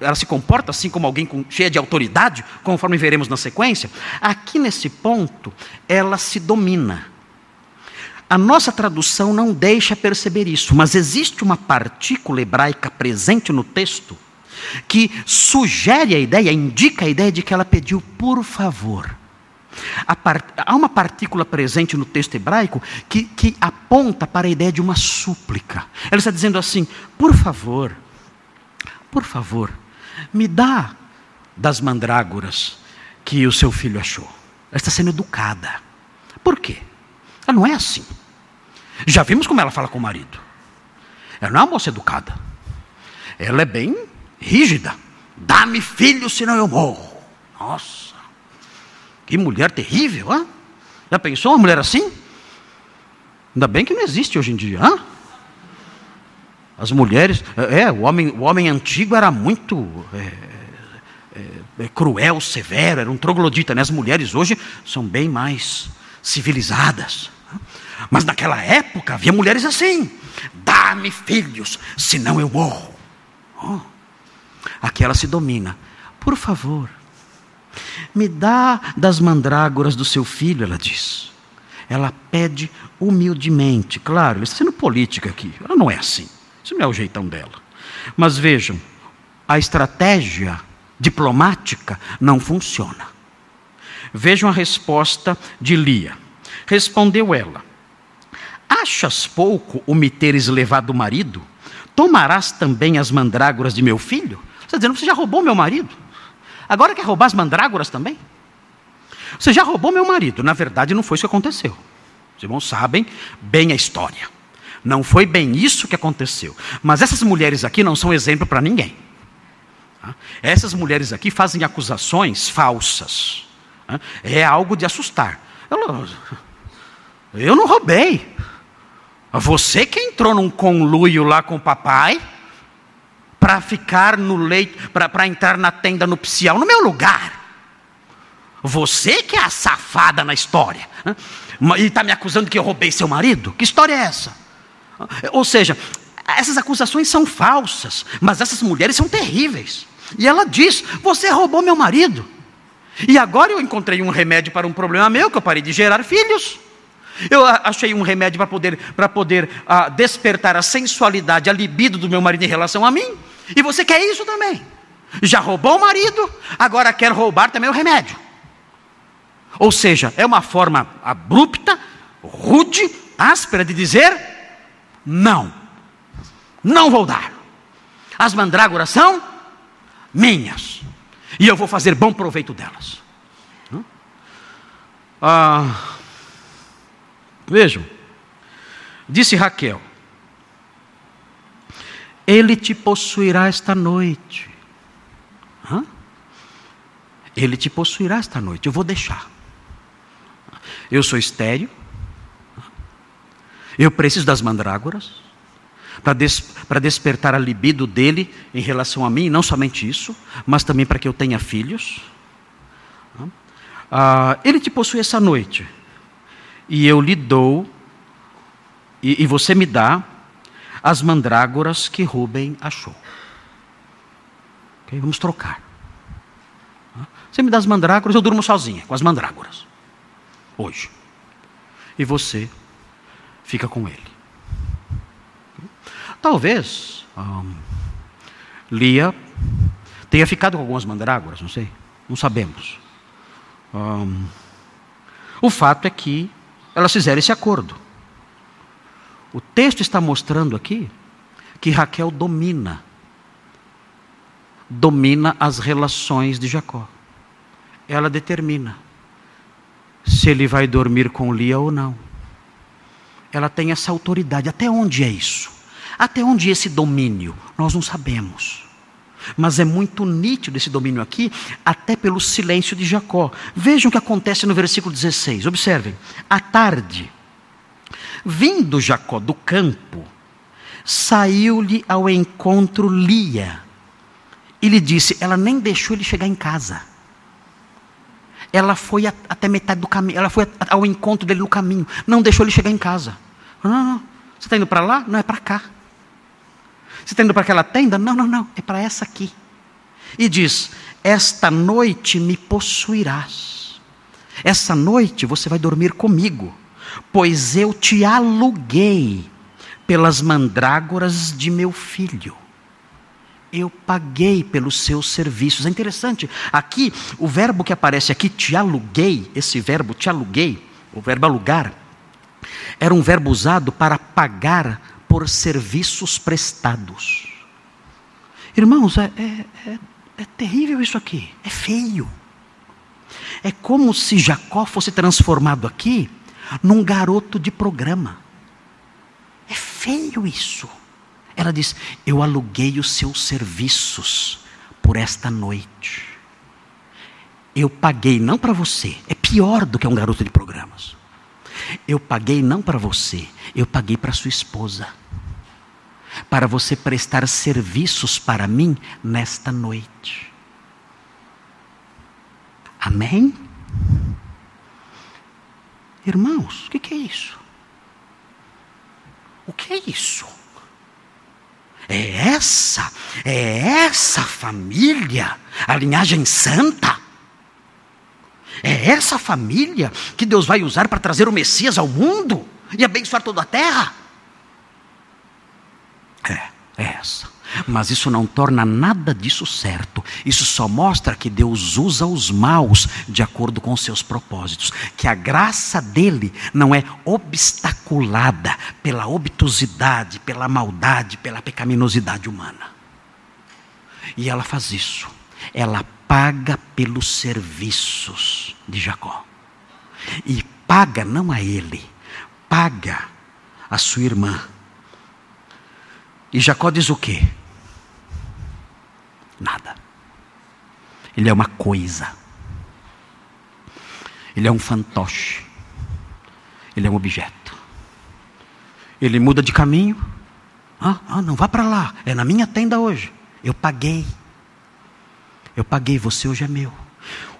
ela se comporta assim como alguém com, cheia de autoridade, conforme veremos na sequência, aqui nesse ponto, ela se domina a nossa tradução não deixa perceber isso, mas existe uma partícula hebraica presente no texto que sugere a ideia, indica a ideia de que ela pediu por favor. Há uma partícula presente no texto hebraico que, que aponta para a ideia de uma súplica. Ela está dizendo assim: por favor, por favor, me dá das mandrágoras que o seu filho achou. Ela está sendo educada. Por quê? Ela não é assim. Já vimos como ela fala com o marido. Ela não é uma moça educada. Ela é bem rígida. Dá-me filho, senão eu morro. Nossa, que mulher terrível, hã? Já pensou uma mulher assim? Ainda bem que não existe hoje em dia, hã? As mulheres, é, o homem, o homem antigo era muito é, é, é, cruel, severo, era um troglodita, né? As mulheres hoje são bem mais civilizadas. Mas naquela época havia mulheres assim: dá-me filhos, senão eu morro. Oh. Aqui ela se domina. Por favor, me dá das mandrágoras do seu filho, ela diz. Ela pede humildemente. Claro, ele está sendo política aqui. Ela não é assim. Isso não é o jeitão dela. Mas vejam, a estratégia diplomática não funciona. Vejam a resposta de Lia. Respondeu ela: Achas pouco o me teres levado o marido? Tomarás também as mandrágoras de meu filho? Você está dizendo, você já roubou meu marido? Agora quer roubar as mandrágoras também? Você já roubou meu marido. Na verdade, não foi isso que aconteceu. Os irmãos sabem bem a história. Não foi bem isso que aconteceu. Mas essas mulheres aqui não são exemplo para ninguém. Tá? Essas mulheres aqui fazem acusações falsas. Tá? É algo de assustar. Eu não roubei. Você que entrou num conluio lá com o papai para ficar no leito, para entrar na tenda nupcial no meu lugar. Você que é a safada na história. E está me acusando que eu roubei seu marido? Que história é essa? Ou seja, essas acusações são falsas, mas essas mulheres são terríveis. E ela diz: Você roubou meu marido. E agora eu encontrei um remédio para um problema meu, que eu parei de gerar filhos. Eu achei um remédio para poder, para poder uh, despertar a sensualidade, a libido do meu marido em relação a mim. E você quer isso também. Já roubou o marido, agora quer roubar também o remédio. Ou seja, é uma forma abrupta, rude, áspera de dizer: não, não vou dar. As mandrágoras são minhas, e eu vou fazer bom proveito delas. Ah, Vejam, disse Raquel: Ele te possuirá esta noite. Hã? Ele te possuirá esta noite. Eu vou deixar. Eu sou estéreo. Eu preciso das mandrágoras para des, despertar a libido dele em relação a mim, não somente isso, mas também para que eu tenha filhos. Ah, ele te possui essa noite e eu lhe dou, e, e você me dá, as mandrágoras que Rubem achou. Okay? Vamos trocar. Você me dá as mandrágoras, eu durmo sozinha com as mandrágoras. Hoje. E você fica com ele. Talvez Lia tenha ficado com algumas mandrágoras, não sei. Não sabemos. O fato é que elas fizeram esse acordo. O texto está mostrando aqui que Raquel domina domina as relações de Jacó. Ela determina se ele vai dormir com Lia ou não. Ela tem essa autoridade. Até onde é isso? Até onde é esse domínio? Nós não sabemos. Mas é muito nítido esse domínio aqui, até pelo silêncio de Jacó. Vejam o que acontece no versículo 16. Observem. À tarde, vindo Jacó do campo, saiu-lhe ao encontro Lia. E lhe disse: Ela nem deixou ele chegar em casa. Ela foi até metade do caminho, ela foi ao encontro dele no caminho, não deixou ele chegar em casa. Não, não, não. Você está indo para lá? Não, é para cá. Você está indo para aquela tenda? Não, não, não, é para essa aqui. E diz: Esta noite me possuirás. Essa noite você vai dormir comigo, pois eu te aluguei pelas mandrágoras de meu filho. Eu paguei pelos seus serviços. É interessante, aqui, o verbo que aparece aqui, te aluguei, esse verbo te aluguei, o verbo alugar, era um verbo usado para pagar por serviços prestados. Irmãos, é, é, é, é terrível isso aqui, é feio. É como se Jacó fosse transformado aqui num garoto de programa. É feio isso. Ela diz: Eu aluguei os seus serviços por esta noite. Eu paguei não para você, é pior do que um garoto de programas. Eu paguei não para você, eu paguei para sua esposa. Para você prestar serviços para mim nesta noite. Amém? Irmãos, o que, que é isso? O que é isso? É essa, é essa família, a linhagem santa. É essa família que Deus vai usar para trazer o Messias ao mundo e abençoar toda a terra. É, é essa. Mas isso não torna nada disso certo. Isso só mostra que Deus usa os maus de acordo com seus propósitos. Que a graça dele não é obstaculada pela obtusidade, pela maldade, pela pecaminosidade humana. E ela faz isso. Ela paga pelos serviços de Jacó. E paga não a ele, paga a sua irmã. E Jacó diz o quê? Nada. Ele é uma coisa. Ele é um fantoche. Ele é um objeto. Ele muda de caminho. Ah, ah não vá para lá. É na minha tenda hoje. Eu paguei. Eu paguei, você hoje é meu.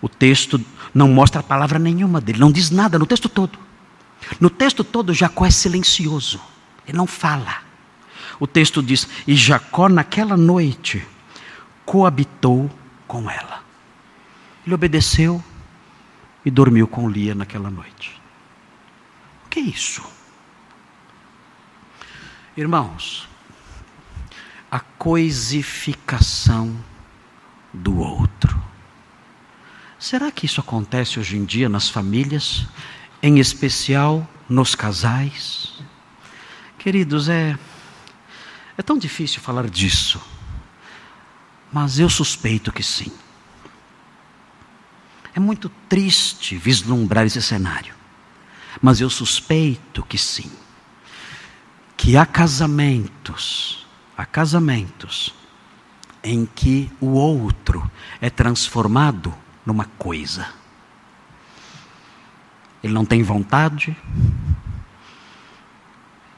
O texto não mostra palavra nenhuma dele, não diz nada no texto todo. No texto todo, Jacó é silencioso, ele não fala. O texto diz: E Jacó, naquela noite, coabitou com ela. Ele obedeceu e dormiu com Lia naquela noite. O que é isso? Irmãos, a coisificação do outro. Será que isso acontece hoje em dia nas famílias, em especial nos casais? Queridos, é é tão difícil falar disso. Mas eu suspeito que sim. É muito triste vislumbrar esse cenário. Mas eu suspeito que sim. Que há casamentos, há casamentos em que o outro é transformado numa coisa. Ele não tem vontade,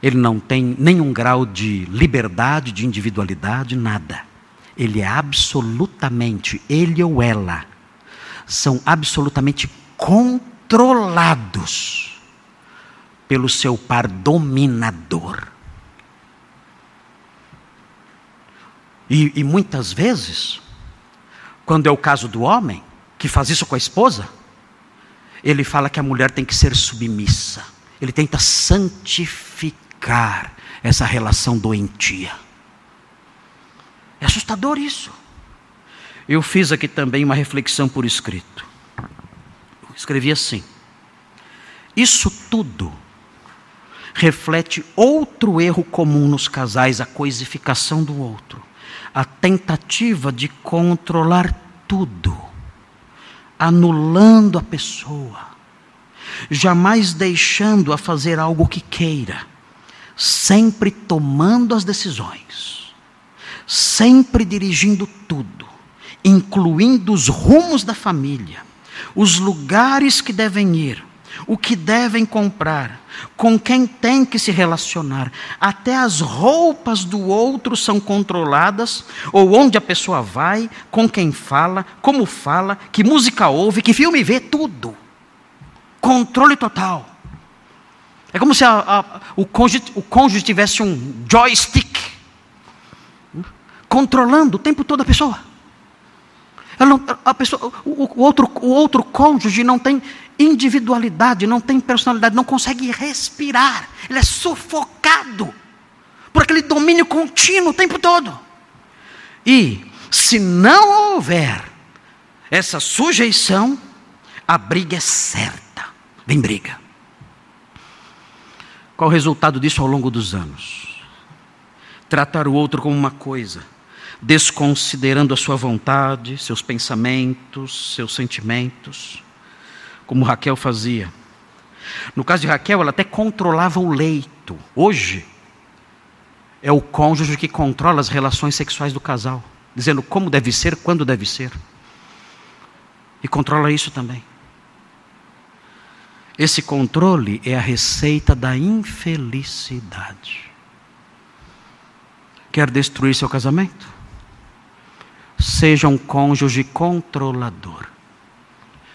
ele não tem nenhum grau de liberdade, de individualidade, nada ele é absolutamente, ele ou ela, são absolutamente controlados pelo seu par dominador. E, e, muitas vezes, quando é o caso do homem, que faz isso com a esposa, ele fala que a mulher tem que ser submissa, ele tenta santificar essa relação doentia. É assustador isso. Eu fiz aqui também uma reflexão por escrito. Eu escrevi assim: Isso tudo reflete outro erro comum nos casais, a coisificação do outro, a tentativa de controlar tudo, anulando a pessoa, jamais deixando-a fazer algo que queira, sempre tomando as decisões sempre dirigindo tudo, incluindo os rumos da família, os lugares que devem ir, o que devem comprar, com quem tem que se relacionar, até as roupas do outro são controladas, ou onde a pessoa vai, com quem fala, como fala, que música ouve, que filme vê, tudo. Controle total. É como se a, a, o, cônjuge, o cônjuge tivesse um joystick controlando o tempo todo a pessoa. Não, a pessoa o, o, outro, o outro cônjuge não tem individualidade, não tem personalidade, não consegue respirar. Ele é sufocado por aquele domínio contínuo o tempo todo. E se não houver essa sujeição, a briga é certa. Vem briga. Qual o resultado disso ao longo dos anos? Tratar o outro como uma coisa desconsiderando a sua vontade, seus pensamentos, seus sentimentos, como Raquel fazia. No caso de Raquel, ela até controlava o leito. Hoje, é o cônjuge que controla as relações sexuais do casal, dizendo como deve ser, quando deve ser. E controla isso também. Esse controle é a receita da infelicidade. Quer destruir seu casamento? Seja um cônjuge controlador.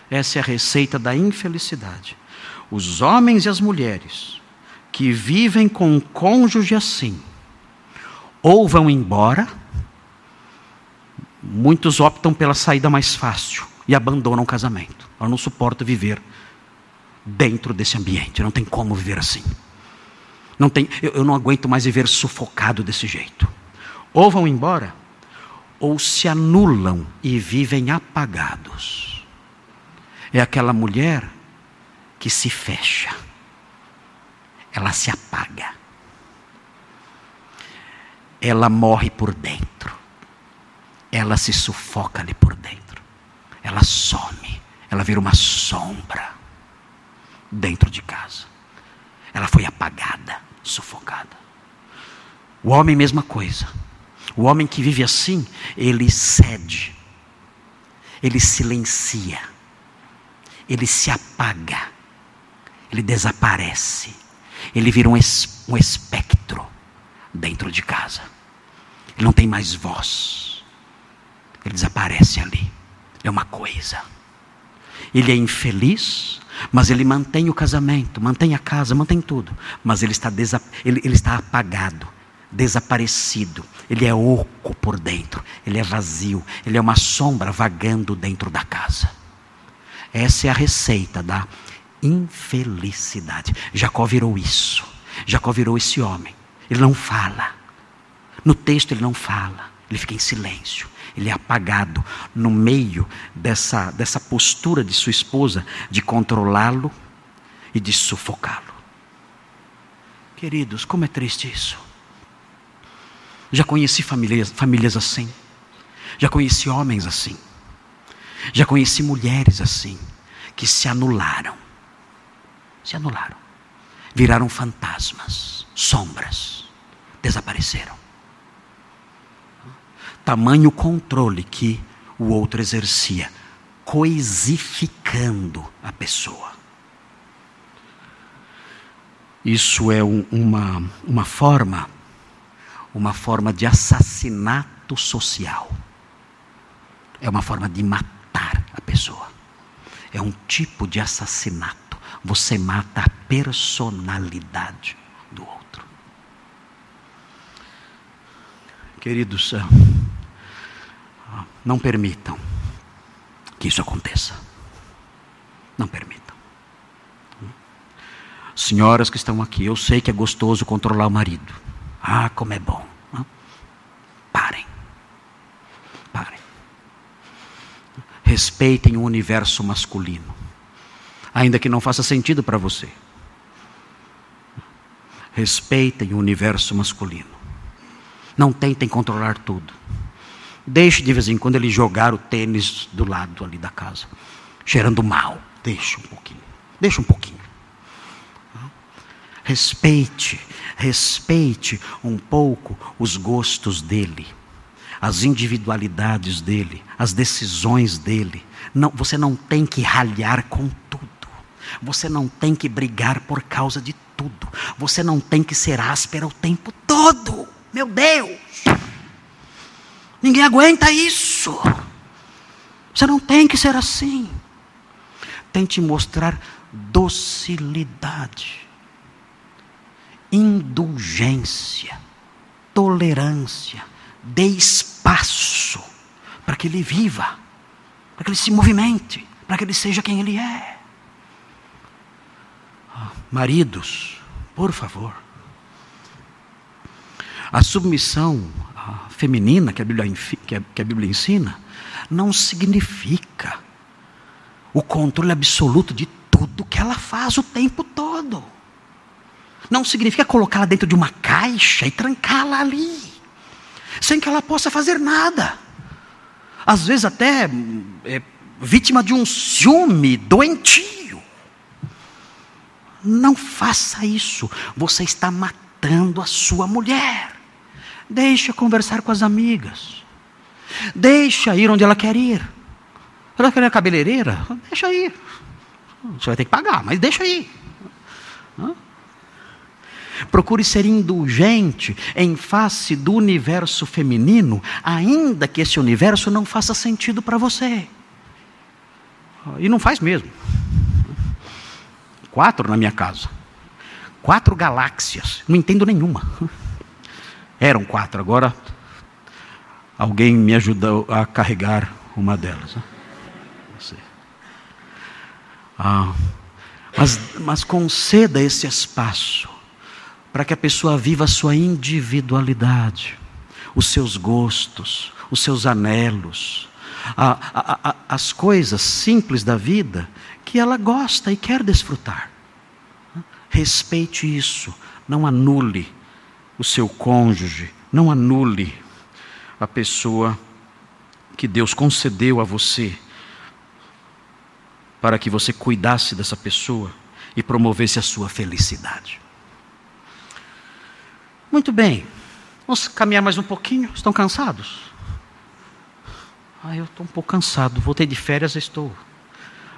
Essa é a receita da infelicidade. Os homens e as mulheres que vivem com um cônjuge assim, ou vão embora, muitos optam pela saída mais fácil e abandonam o casamento. Eu não suporto viver dentro desse ambiente, não tem como viver assim. Não tem, eu, eu não aguento mais viver sufocado desse jeito. Ou vão embora, ou se anulam e vivem apagados. É aquela mulher que se fecha, ela se apaga ela morre por dentro. Ela se sufoca ali por dentro. Ela some. Ela vira uma sombra dentro de casa. Ela foi apagada, sufocada. O homem, mesma coisa. O homem que vive assim, ele cede, ele silencia, ele se apaga, ele desaparece, ele vira um, es, um espectro dentro de casa. Ele não tem mais voz. Ele desaparece ali. É uma coisa. Ele é infeliz, mas ele mantém o casamento, mantém a casa, mantém tudo. Mas ele está, ele, ele está apagado, desaparecido. Ele é oco por dentro, ele é vazio, ele é uma sombra vagando dentro da casa. Essa é a receita da infelicidade. Jacó virou isso. Jacó virou esse homem. Ele não fala. No texto ele não fala, ele fica em silêncio. Ele é apagado no meio dessa, dessa postura de sua esposa de controlá-lo e de sufocá-lo. Queridos, como é triste isso. Já conheci famílias, famílias assim. Já conheci homens assim. Já conheci mulheres assim, que se anularam. Se anularam. Viraram fantasmas, sombras. Desapareceram tamanho controle que o outro exercia, coisificando a pessoa. Isso é um, uma, uma forma, uma forma de assassinato social. É uma forma de matar a pessoa. É um tipo de assassinato. Você mata a personalidade do outro. Queridos, não permitam que isso aconteça. Não permitam. Senhoras que estão aqui, eu sei que é gostoso controlar o marido. Ah, como é bom. Parem. Parem. Respeitem o universo masculino. Ainda que não faça sentido para você. Respeitem o universo masculino. Não tentem controlar tudo. Deixe de vez em quando ele jogar o tênis do lado ali da casa, cheirando mal. Deixe um pouquinho. Deixe um pouquinho. Respeite, respeite um pouco os gostos dele, as individualidades dele, as decisões dele. Não, você não tem que ralhar com tudo. Você não tem que brigar por causa de tudo. Você não tem que ser áspera o tempo todo. Meu Deus! Ninguém aguenta isso. Você não tem que ser assim. Tente mostrar docilidade, indulgência, tolerância. Dê espaço para que ele viva, para que ele se movimente, para que ele seja quem ele é. Maridos, por favor. A submissão feminina que a, Bíblia, que a Bíblia ensina, não significa o controle absoluto de tudo que ela faz o tempo todo. Não significa colocá-la dentro de uma caixa e trancá-la ali. sem que ela possa fazer nada. Às vezes, até é, vítima de um ciúme doentio. Não faça isso, você está matando a sua mulher. Deixa conversar com as amigas. Deixa ir onde ela quer ir. Ela quer ir na cabeleireira? Deixa ir. Você vai ter que pagar, mas deixa ir. Procure ser indulgente em face do universo feminino, ainda que esse universo não faça sentido para você. E não faz mesmo. Quatro na minha casa. Quatro galáxias. Não entendo nenhuma. Eram quatro, agora alguém me ajudou a carregar uma delas. Ah, mas, mas conceda esse espaço para que a pessoa viva a sua individualidade, os seus gostos, os seus anelos, a, a, a, as coisas simples da vida que ela gosta e quer desfrutar. Respeite isso, não anule o seu cônjuge, não anule a pessoa que Deus concedeu a você para que você cuidasse dessa pessoa e promovesse a sua felicidade. Muito bem, vamos caminhar mais um pouquinho? Estão cansados? Ah, eu estou um pouco cansado, voltei de férias, estou.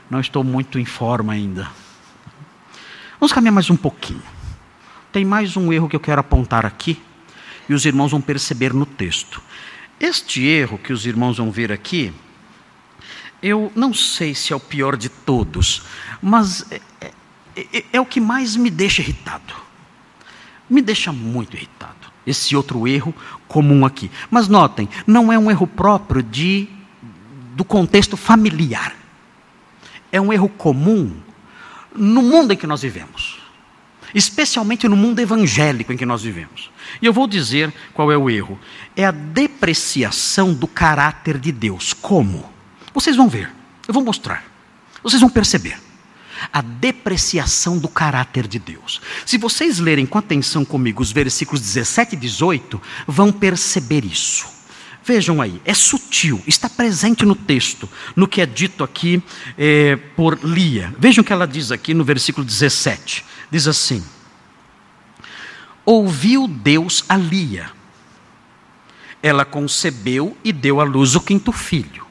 Não estou muito em forma ainda. Vamos caminhar mais um pouquinho. Tem mais um erro que eu quero apontar aqui, e os irmãos vão perceber no texto. Este erro que os irmãos vão ver aqui, eu não sei se é o pior de todos, mas é, é, é, é, o que mais me deixa irritado. Me deixa muito irritado. Esse outro erro comum aqui. Mas notem, não é um erro próprio de, do contexto familiar. É um erro comum no mundo em que nós vivemos. Especialmente no mundo evangélico em que nós vivemos. E eu vou dizer qual é o erro: é a depreciação do caráter de Deus. Como? Vocês vão ver, eu vou mostrar. Vocês vão perceber a depreciação do caráter de Deus. Se vocês lerem com atenção comigo os versículos 17 e 18, vão perceber isso. Vejam aí, é sutil, está presente no texto, no que é dito aqui é, por Lia. Vejam o que ela diz aqui no versículo 17: diz assim: Ouviu Deus a Lia, ela concebeu e deu à luz o quinto filho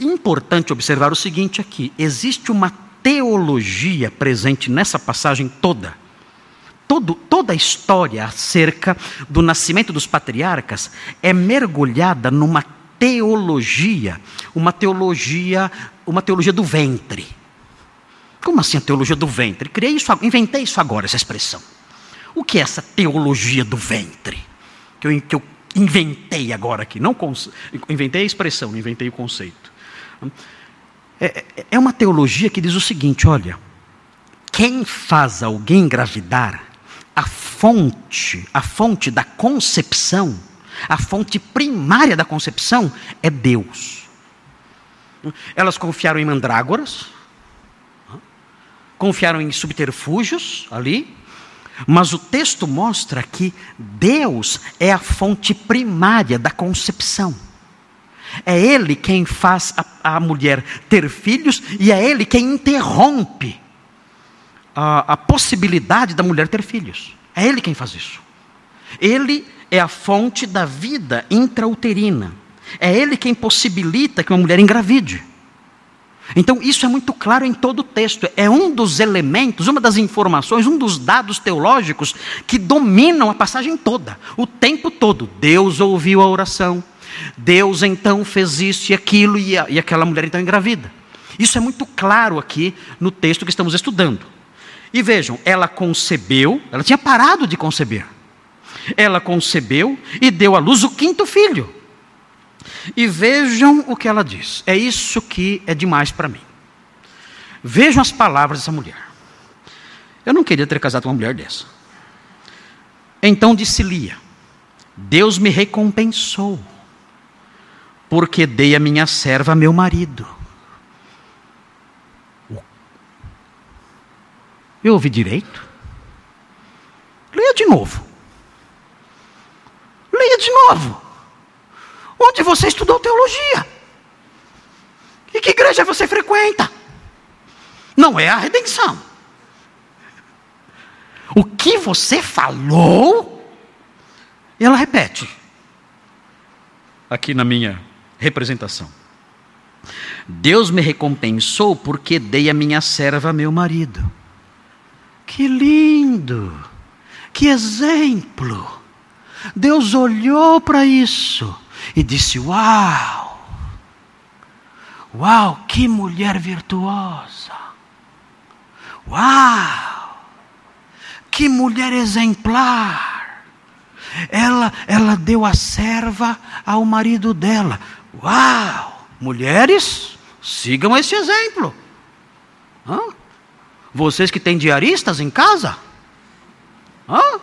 importante observar o seguinte aqui: existe uma teologia presente nessa passagem toda. Todo, toda a história acerca do nascimento dos patriarcas é mergulhada numa teologia, uma teologia, uma teologia do ventre. Como assim a teologia do ventre? Criei isso, inventei isso agora, essa expressão. O que é essa teologia do ventre? Que eu, que eu inventei agora aqui. Não inventei a expressão, não inventei o conceito. É, é, é uma teologia que diz o seguinte: olha, quem faz alguém engravidar, a fonte, a fonte da concepção, a fonte primária da concepção é Deus. Elas confiaram em mandrágoras, confiaram em subterfúgios ali, mas o texto mostra que Deus é a fonte primária da concepção. É ele quem faz a, a mulher ter filhos e é ele quem interrompe a, a possibilidade da mulher ter filhos. É ele quem faz isso. Ele é a fonte da vida intrauterina. É ele quem possibilita que uma mulher engravide. Então, isso é muito claro em todo o texto. É um dos elementos, uma das informações, um dos dados teológicos que dominam a passagem toda, o tempo todo. Deus ouviu a oração, Deus então fez isso e aquilo, e, a, e aquela mulher então engravida. Isso é muito claro aqui no texto que estamos estudando. E vejam, ela concebeu, ela tinha parado de conceber. Ela concebeu e deu à luz o quinto filho. E vejam o que ela diz. É isso que é demais para mim. Vejam as palavras dessa mulher. Eu não queria ter casado com uma mulher dessa. Então disse Lia: Deus me recompensou porque dei a minha serva a meu marido. Eu ouvi direito? Leia de novo. Leia de novo. Onde você estudou teologia? E que igreja você frequenta? Não é a redenção. O que você falou, ela repete. Aqui na minha representação. Deus me recompensou porque dei a minha serva a meu marido. Que lindo! Que exemplo! Deus olhou para isso e disse: Uau! Uau, que mulher virtuosa! Uau! Que mulher exemplar! Ela, ela deu a serva ao marido dela. Uau! Mulheres, sigam esse exemplo. Hã? Vocês que têm diaristas em casa, hã?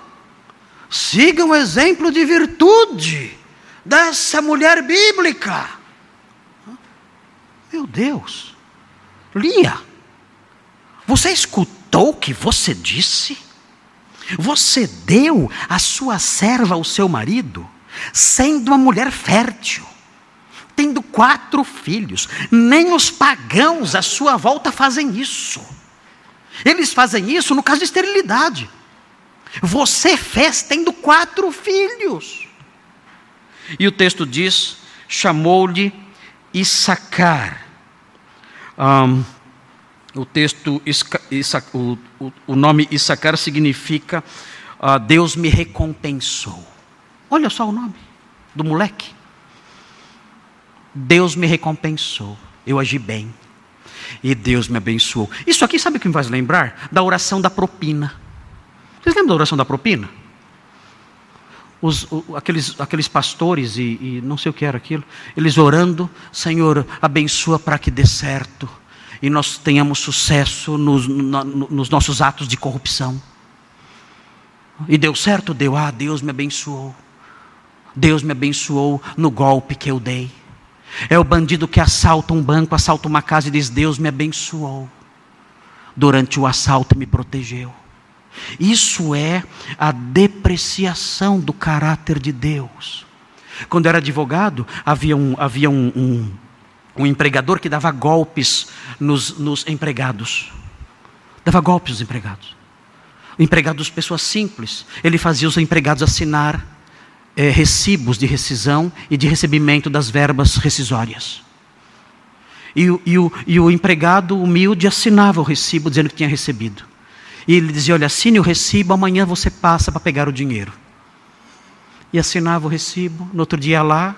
sigam o exemplo de virtude dessa mulher bíblica. Meu Deus, Lia, você escutou o que você disse? Você deu a sua serva ao seu marido, sendo uma mulher fértil, tendo quatro filhos. Nem os pagãos à sua volta fazem isso. Eles fazem isso no caso de esterilidade. Você fez tendo quatro filhos. E o texto diz: chamou-lhe Issacar. Um, o texto, o, o, nome Issacar significa uh, Deus me recompensou. Olha só o nome do moleque. Deus me recompensou. Eu agi bem. E Deus me abençoou. Isso aqui sabe o que me faz lembrar? Da oração da propina. Vocês lembram da oração da propina? Os, aqueles, aqueles pastores e, e não sei o que era aquilo, eles orando, Senhor, abençoa para que dê certo e nós tenhamos sucesso nos, na, nos nossos atos de corrupção. E deu certo? Deu. Ah, Deus me abençoou. Deus me abençoou no golpe que eu dei. É o bandido que assalta um banco, assalta uma casa e diz: Deus me abençoou. Durante o assalto me protegeu. Isso é a depreciação do caráter de Deus. Quando era advogado, havia um, havia um, um, um empregador que dava golpes nos, nos empregados. Dava golpes nos empregados. Empregados, pessoas simples. Ele fazia os empregados assinar é, recibos de rescisão e de recebimento das verbas rescisórias. E, e, o, e o empregado humilde assinava o recibo dizendo que tinha recebido. E ele dizia: Olha, assine o recibo, amanhã você passa para pegar o dinheiro. E assinava o recibo, no outro dia lá,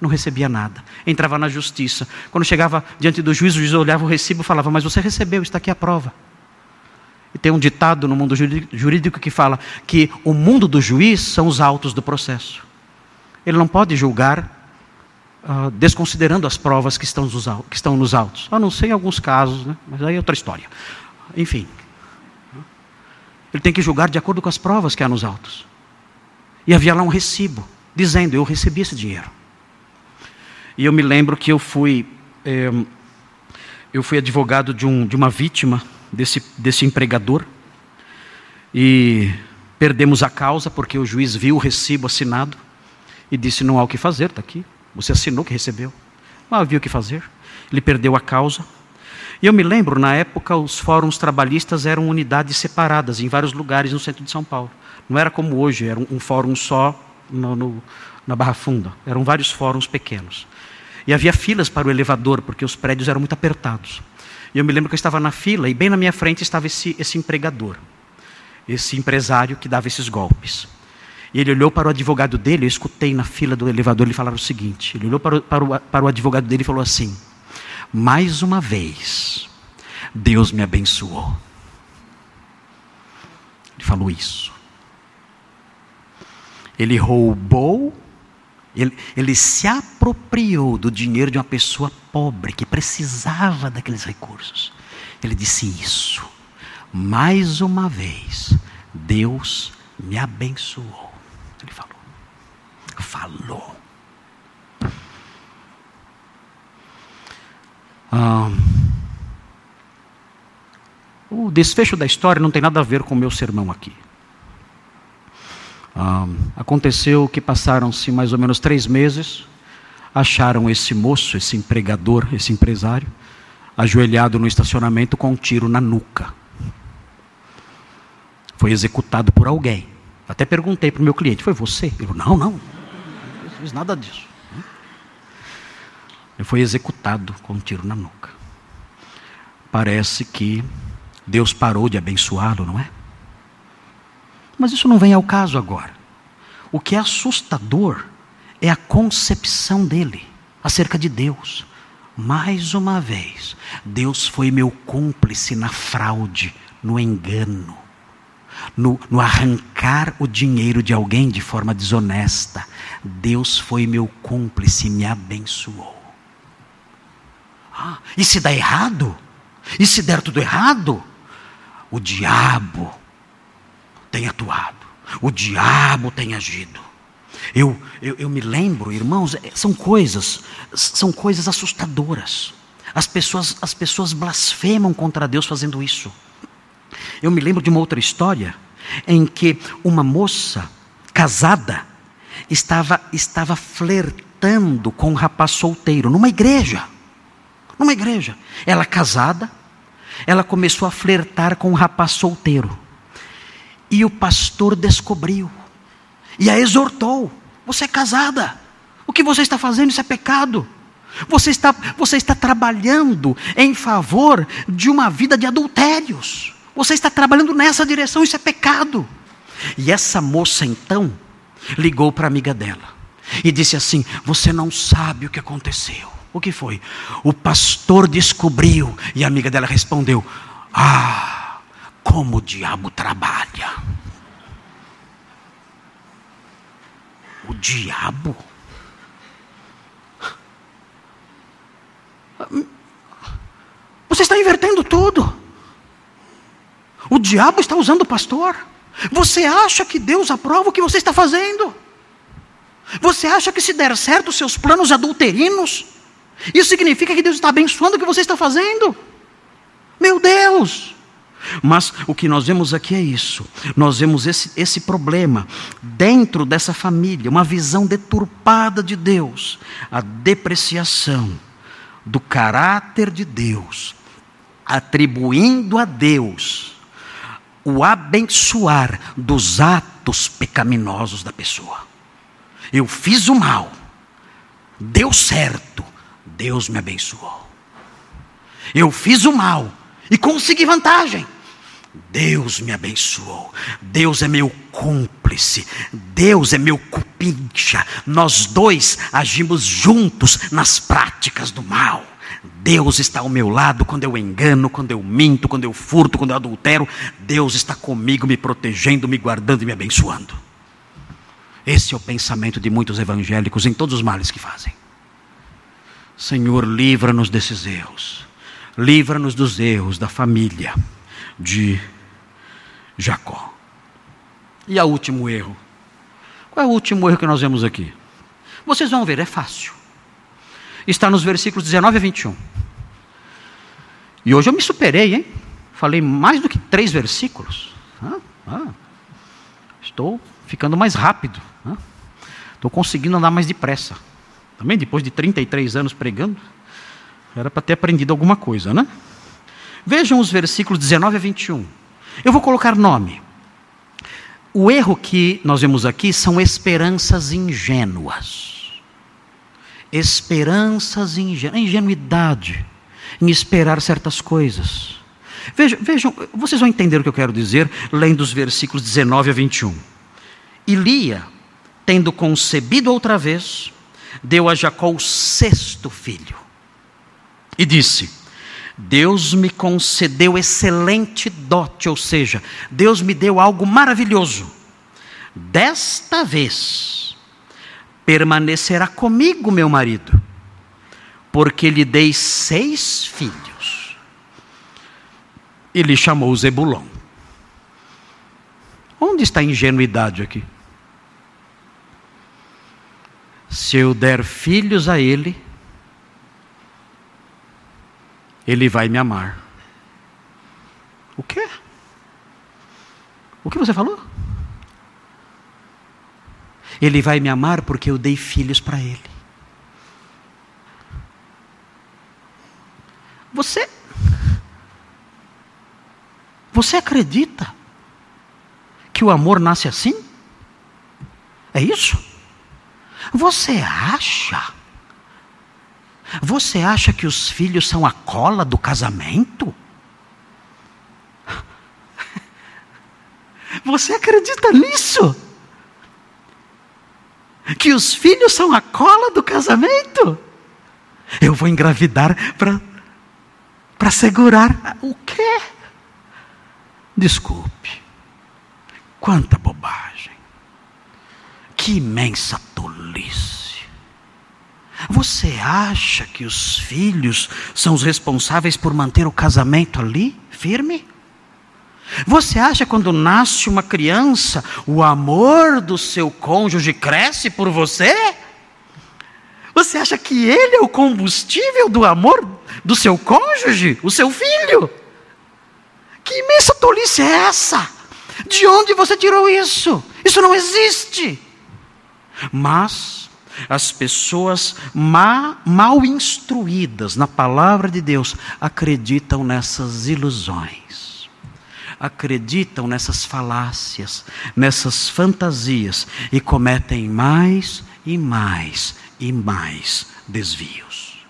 não recebia nada. Entrava na justiça. Quando chegava diante do juiz, o juiz olhava o recibo e falava: Mas você recebeu, está aqui a prova. E tem um ditado no mundo jurídico que fala que o mundo do juiz são os autos do processo. Ele não pode julgar uh, desconsiderando as provas que estão, nos, que estão nos autos. A não ser em alguns casos, né? mas aí é outra história. Enfim. Ele tem que julgar de acordo com as provas que há nos autos. E havia lá um recibo, dizendo: Eu recebi esse dinheiro. E eu me lembro que eu fui, eh, eu fui advogado de, um, de uma vítima desse, desse empregador. E perdemos a causa porque o juiz viu o recibo assinado e disse: Não há o que fazer, está aqui. Você assinou que recebeu. Não havia o que fazer. Ele perdeu a causa. E eu me lembro, na época, os fóruns trabalhistas eram unidades separadas em vários lugares no centro de São Paulo. Não era como hoje, era um fórum só no, no, na Barra Funda. Eram vários fóruns pequenos. E havia filas para o elevador, porque os prédios eram muito apertados. E eu me lembro que eu estava na fila e bem na minha frente estava esse, esse empregador, esse empresário que dava esses golpes. E ele olhou para o advogado dele, eu escutei na fila do elevador ele falar o seguinte: ele olhou para o, para o, para o advogado dele e falou assim: Mais uma vez, Deus me abençoou. Ele falou isso. Ele roubou ele, ele se apropriou do dinheiro de uma pessoa pobre que precisava daqueles recursos. Ele disse isso. Mais uma vez, Deus me abençoou. Ele falou. Falou. Ah, o desfecho da história não tem nada a ver com o meu sermão aqui. Aconteceu que passaram-se mais ou menos três meses, acharam esse moço, esse empregador, esse empresário, ajoelhado no estacionamento com um tiro na nuca. Foi executado por alguém. Até perguntei para o meu cliente: foi você? Ele falou: não, não, não fiz nada disso. Ele foi executado com um tiro na nuca. Parece que Deus parou de abençoá-lo, não é? Mas isso não vem ao caso agora. O que é assustador é a concepção dele acerca de Deus. Mais uma vez, Deus foi meu cúmplice na fraude, no engano, no, no, arrancar o dinheiro de alguém de forma desonesta. Deus foi meu cúmplice e me abençoou. Ah, e se dá errado? E se der tudo errado? O diabo tem atuado, o diabo tem agido. Eu, eu, eu, me lembro, irmãos, é, são coisas, são coisas assustadoras. As pessoas, as pessoas blasfemam contra Deus fazendo isso. Eu me lembro de uma outra história em que uma moça casada estava, estava flertando com um rapaz solteiro numa igreja. Numa igreja. Ela casada, ela começou a flertar com um rapaz solteiro. E o pastor descobriu e a exortou: Você é casada, o que você está fazendo? Isso é pecado. Você está, você está trabalhando em favor de uma vida de adultérios. Você está trabalhando nessa direção, isso é pecado. E essa moça então ligou para a amiga dela e disse assim: Você não sabe o que aconteceu. O que foi? O pastor descobriu. E a amiga dela respondeu: Ah, como o diabo trabalha. O diabo? Você está invertendo tudo. O diabo está usando o pastor. Você acha que Deus aprova o que você está fazendo? Você acha que se der certo os seus planos adulterinos, isso significa que Deus está abençoando o que você está fazendo? Meu Deus! Mas o que nós vemos aqui é isso. Nós vemos esse, esse problema dentro dessa família, uma visão deturpada de Deus, a depreciação do caráter de Deus, atribuindo a Deus o abençoar dos atos pecaminosos da pessoa. Eu fiz o mal, deu certo, Deus me abençoou. Eu fiz o mal e consegui vantagem. Deus me abençoou. Deus é meu cúmplice. Deus é meu cupincha. Nós dois agimos juntos nas práticas do mal. Deus está ao meu lado quando eu engano, quando eu minto, quando eu furto, quando eu adultero. Deus está comigo, me protegendo, me guardando e me abençoando. Esse é o pensamento de muitos evangélicos em todos os males que fazem. Senhor, livra-nos desses erros. Livra-nos dos erros da família de Jacó. E o último erro? Qual é o último erro que nós vemos aqui? Vocês vão ver, é fácil. Está nos versículos 19 a 21. E hoje eu me superei, hein? Falei mais do que três versículos. Ah, ah. Estou ficando mais rápido. Ah. Estou conseguindo andar mais depressa. Também depois de 33 anos pregando, era para ter aprendido alguma coisa, né? Vejam os versículos 19 a 21. Eu vou colocar nome. O erro que nós vemos aqui são esperanças ingênuas. Esperanças ingênuas, ingenuidade em esperar certas coisas. Vejam, vejam, vocês vão entender o que eu quero dizer lendo os versículos 19 a 21. E Lia, tendo concebido outra vez, deu a Jacó o sexto filho. E disse: Deus me concedeu excelente dote, ou seja, Deus me deu algo maravilhoso. Desta vez, permanecerá comigo meu marido, porque lhe dei seis filhos. Ele chamou Zebulon. Onde está a ingenuidade aqui? Se eu der filhos a ele, ele vai me amar. O quê? O que você falou? Ele vai me amar porque eu dei filhos para ele. Você Você acredita que o amor nasce assim? É isso? Você acha? Você acha que os filhos são a cola do casamento? Você acredita nisso? Que os filhos são a cola do casamento? Eu vou engravidar para segurar o quê? Desculpe. Quanta bobagem. Que imensa tolice. Você acha que os filhos são os responsáveis por manter o casamento ali, firme? Você acha quando nasce uma criança, o amor do seu cônjuge cresce por você? Você acha que ele é o combustível do amor do seu cônjuge, o seu filho? Que imensa tolice é essa? De onde você tirou isso? Isso não existe. Mas as pessoas mal instruídas na palavra de Deus acreditam nessas ilusões acreditam nessas falácias, nessas fantasias e cometem mais e mais e mais desvios.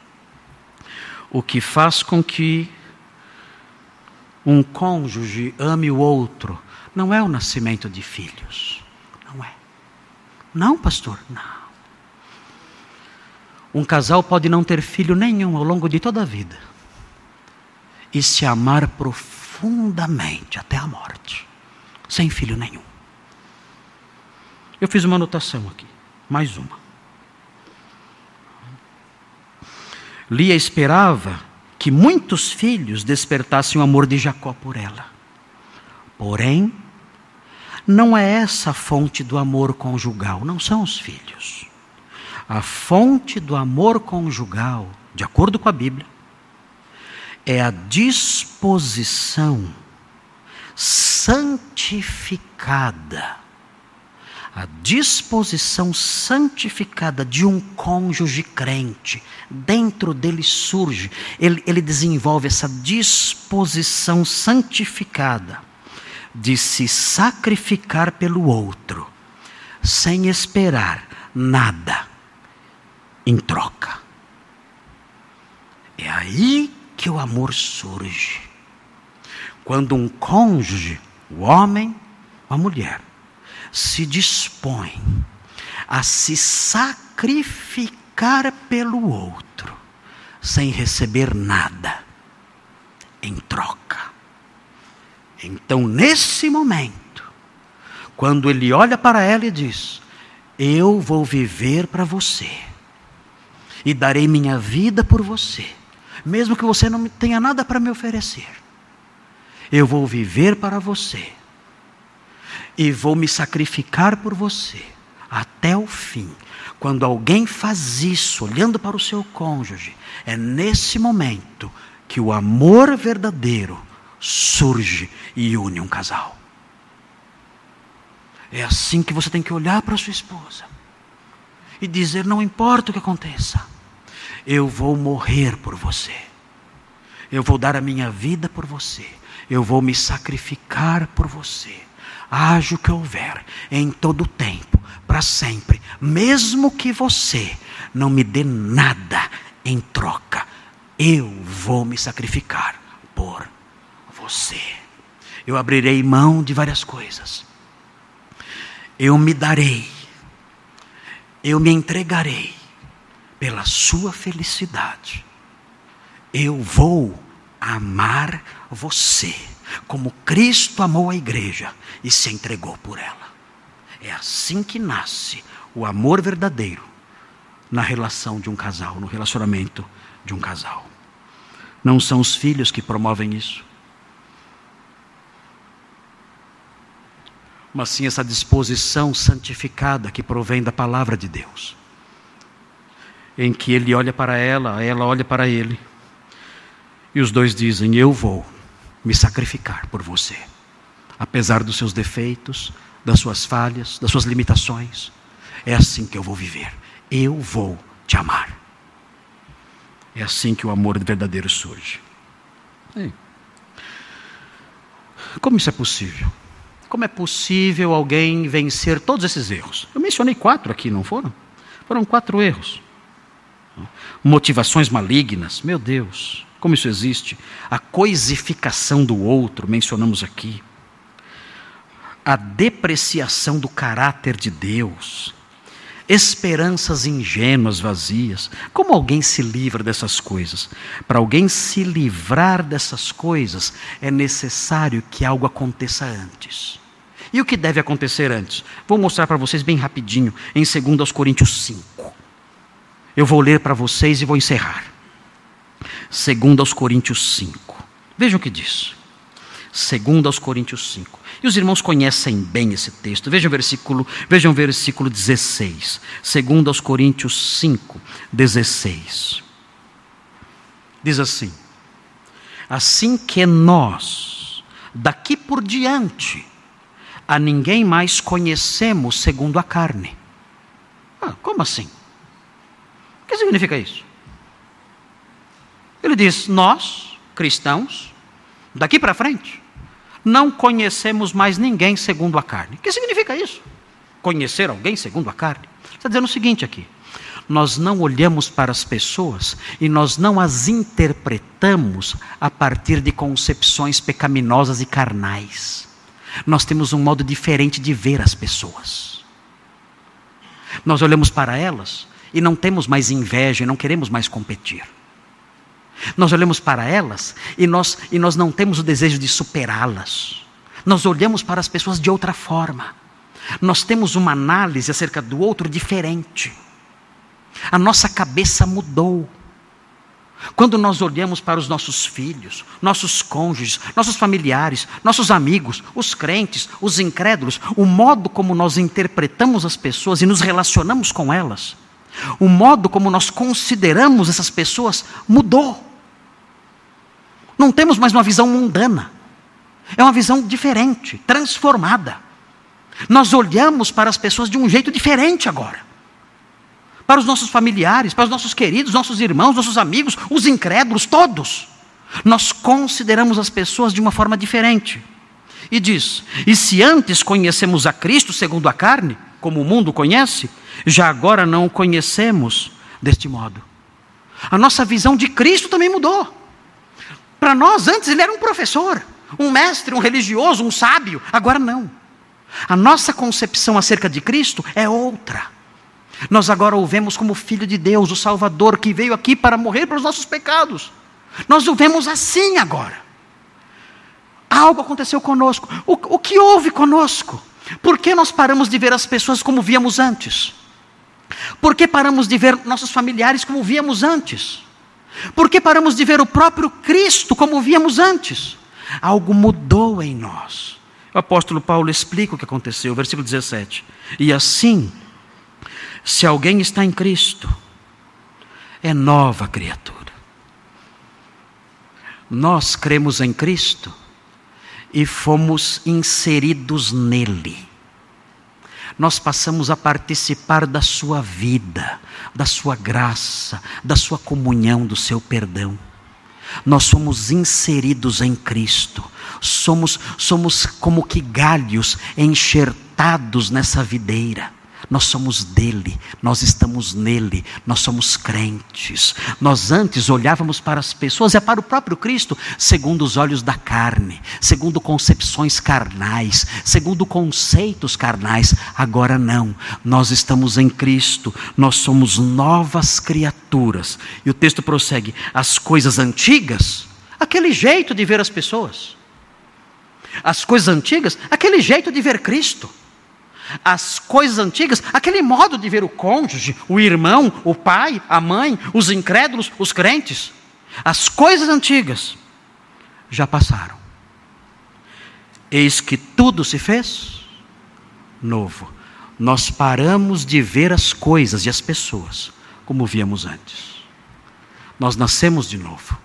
O que faz com que um cônjuge ame o outro não é o nascimento de filhos. Não é. Não, pastor, não. Um casal pode não ter filho nenhum ao longo de toda a vida e se amar profundamente até a morte, sem filho nenhum. Eu fiz uma anotação aqui, mais uma. Lia esperava que muitos filhos despertassem o amor de Jacó por ela. Porém, não é essa a fonte do amor conjugal, não são os filhos. A fonte do amor conjugal, de acordo com a Bíblia, é a disposição santificada, a disposição santificada de um cônjuge crente. Dentro dele surge, ele, ele desenvolve essa disposição santificada de se sacrificar pelo outro, sem esperar nada em troca. É aí que o amor surge. Quando um cônjuge, o homem, a mulher, se dispõe a se sacrificar pelo outro, sem receber nada em troca. Então, nesse momento, quando ele olha para ela e diz: Eu vou viver para você, e darei minha vida por você mesmo que você não tenha nada para me oferecer. Eu vou viver para você e vou me sacrificar por você até o fim. Quando alguém faz isso, olhando para o seu cônjuge, é nesse momento que o amor verdadeiro surge e une um casal. É assim que você tem que olhar para sua esposa e dizer: não importa o que aconteça, eu vou morrer por você. Eu vou dar a minha vida por você. Eu vou me sacrificar por você. Haja o que houver, em todo o tempo, para sempre, mesmo que você não me dê nada em troca, eu vou me sacrificar por você. Eu abrirei mão de várias coisas. Eu me darei. Eu me entregarei pela sua felicidade. Eu vou amar você como Cristo amou a igreja e se entregou por ela. É assim que nasce o amor verdadeiro na relação de um casal, no relacionamento de um casal. Não são os filhos que promovem isso. Mas sim essa disposição santificada que provém da palavra de Deus em que ele olha para ela, ela olha para ele. E os dois dizem: Eu vou me sacrificar por você, apesar dos seus defeitos, das suas falhas, das suas limitações. é assim que eu vou viver. Eu vou te amar. É assim que o amor verdadeiro surge. Como isso é possível? Como é possível alguém vencer todos esses erros? Eu mencionei quatro aqui, não foram? Foram quatro erros. Motivações malignas, meu Deus, como isso existe? A coisificação do outro, mencionamos aqui. A depreciação do caráter de Deus. Esperanças ingênuas, vazias. Como alguém se livra dessas coisas? Para alguém se livrar dessas coisas, é necessário que algo aconteça antes. E o que deve acontecer antes? Vou mostrar para vocês bem rapidinho, em 2 Coríntios 5. Eu vou ler para vocês e vou encerrar. 2 Coríntios 5. Vejam o que diz. 2 Coríntios 5. E os irmãos conhecem bem esse texto. Vejam o versículo, vejam o versículo 16. 2 Coríntios 5, 16. Diz assim: Assim que nós, daqui por diante, a ninguém mais conhecemos segundo a carne. Ah, como assim? O que significa isso? Ele diz: Nós, cristãos, daqui para frente, não conhecemos mais ninguém segundo a carne. O que significa isso? Conhecer alguém segundo a carne? Está dizendo o seguinte aqui: nós não olhamos para as pessoas e nós não as interpretamos a partir de concepções pecaminosas e carnais. Nós temos um modo diferente de ver as pessoas. Nós olhamos para elas e não temos mais inveja e não queremos mais competir. Nós olhamos para elas e nós, e nós não temos o desejo de superá-las. Nós olhamos para as pessoas de outra forma. Nós temos uma análise acerca do outro diferente. A nossa cabeça mudou. Quando nós olhamos para os nossos filhos, nossos cônjuges, nossos familiares, nossos amigos, os crentes, os incrédulos, o modo como nós interpretamos as pessoas e nos relacionamos com elas, o modo como nós consideramos essas pessoas mudou. Não temos mais uma visão mundana, é uma visão diferente, transformada. Nós olhamos para as pessoas de um jeito diferente agora para os nossos familiares, para os nossos queridos, nossos irmãos, nossos amigos, os incrédulos, todos. Nós consideramos as pessoas de uma forma diferente. E diz: E se antes conhecemos a Cristo segundo a carne, como o mundo conhece, já agora não o conhecemos deste modo. A nossa visão de Cristo também mudou. Para nós, antes, ele era um professor, um mestre, um religioso, um sábio. Agora não. A nossa concepção acerca de Cristo é outra. Nós agora o vemos como Filho de Deus, o Salvador, que veio aqui para morrer pelos nossos pecados. Nós o vemos assim agora. Algo aconteceu conosco. O, o que houve conosco? Por que nós paramos de ver as pessoas como víamos antes? Por que paramos de ver nossos familiares como víamos antes? Por que paramos de ver o próprio Cristo como víamos antes? Algo mudou em nós. O apóstolo Paulo explica o que aconteceu, versículo 17. E assim, se alguém está em Cristo, é nova criatura. Nós cremos em Cristo e fomos inseridos nele. Nós passamos a participar da sua vida, da sua graça, da sua comunhão, do seu perdão. Nós somos inseridos em Cristo. Somos somos como que galhos enxertados nessa videira. Nós somos dele, nós estamos nele, nós somos crentes. Nós antes olhávamos para as pessoas e para o próprio Cristo segundo os olhos da carne, segundo concepções carnais, segundo conceitos carnais. Agora não, nós estamos em Cristo, nós somos novas criaturas. E o texto prossegue: as coisas antigas, aquele jeito de ver as pessoas. As coisas antigas, aquele jeito de ver Cristo as coisas antigas, aquele modo de ver o cônjuge, o irmão, o pai, a mãe, os incrédulos, os crentes. As coisas antigas já passaram. Eis que tudo se fez novo. Nós paramos de ver as coisas e as pessoas como víamos antes. Nós nascemos de novo.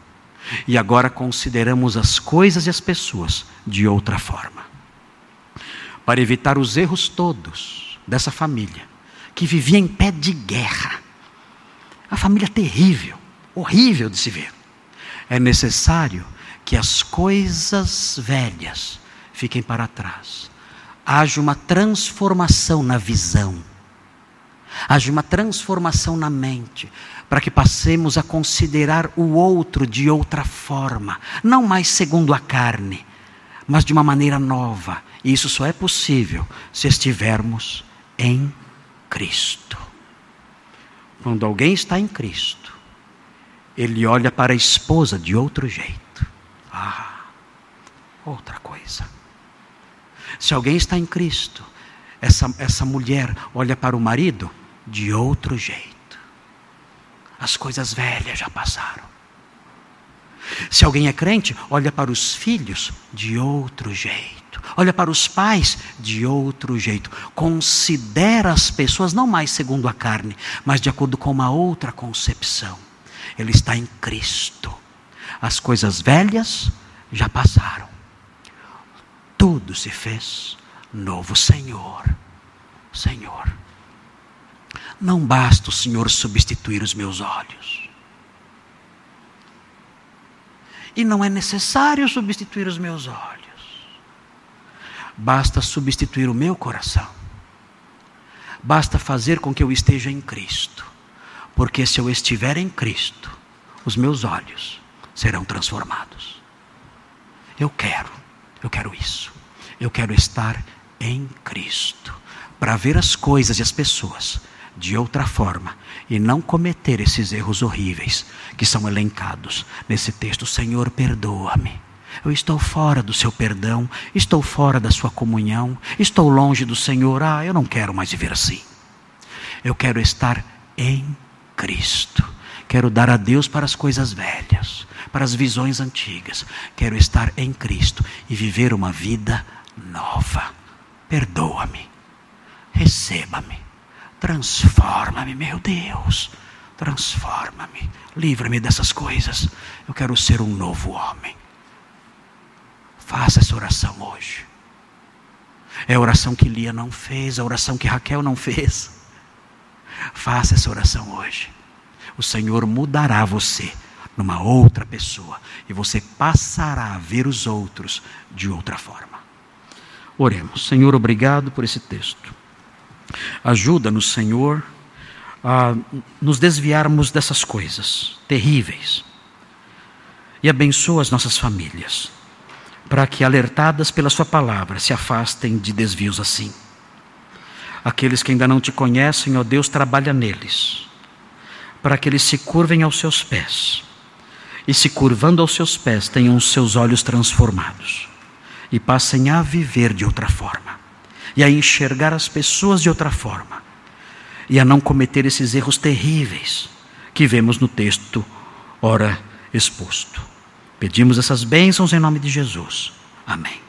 E agora consideramos as coisas e as pessoas de outra forma para evitar os erros todos dessa família que vivia em pé de guerra. A família terrível, horrível de se ver. É necessário que as coisas velhas fiquem para trás. Haja uma transformação na visão. Haja uma transformação na mente, para que passemos a considerar o outro de outra forma, não mais segundo a carne, mas de uma maneira nova. E isso só é possível se estivermos em Cristo. Quando alguém está em Cristo, ele olha para a esposa de outro jeito. Ah, outra coisa. Se alguém está em Cristo, essa, essa mulher olha para o marido de outro jeito. As coisas velhas já passaram. Se alguém é crente, olha para os filhos de outro jeito. Olha para os pais de outro jeito. Considera as pessoas não mais segundo a carne, mas de acordo com uma outra concepção. Ele está em Cristo. As coisas velhas já passaram. Tudo se fez novo, Senhor. Senhor. Não basta o Senhor substituir os meus olhos. E não é necessário substituir os meus olhos. Basta substituir o meu coração. Basta fazer com que eu esteja em Cristo. Porque se eu estiver em Cristo, os meus olhos serão transformados. Eu quero, eu quero isso. Eu quero estar em Cristo para ver as coisas e as pessoas de outra forma e não cometer esses erros horríveis que são elencados nesse texto. Senhor, perdoa-me. Eu estou fora do seu perdão, estou fora da sua comunhão, estou longe do Senhor. Ah, eu não quero mais viver assim. Eu quero estar em Cristo. Quero dar a Deus para as coisas velhas, para as visões antigas. Quero estar em Cristo e viver uma vida nova. Perdoa-me. Receba-me Transforma-me, meu Deus. Transforma-me. Livra-me dessas coisas. Eu quero ser um novo homem. Faça essa oração hoje. É a oração que Lia não fez, a oração que Raquel não fez. Faça essa oração hoje. O Senhor mudará você numa outra pessoa e você passará a ver os outros de outra forma. Oremos. Senhor, obrigado por esse texto. Ajuda-nos, Senhor, a nos desviarmos dessas coisas terríveis e abençoa as nossas famílias, para que, alertadas pela Sua palavra, se afastem de desvios assim. Aqueles que ainda não te conhecem, ó Deus, trabalha neles, para que eles se curvem aos seus pés e, se curvando aos seus pés, tenham os seus olhos transformados e passem a viver de outra forma e a enxergar as pessoas de outra forma e a não cometer esses erros terríveis que vemos no texto ora exposto. Pedimos essas bênçãos em nome de Jesus. Amém.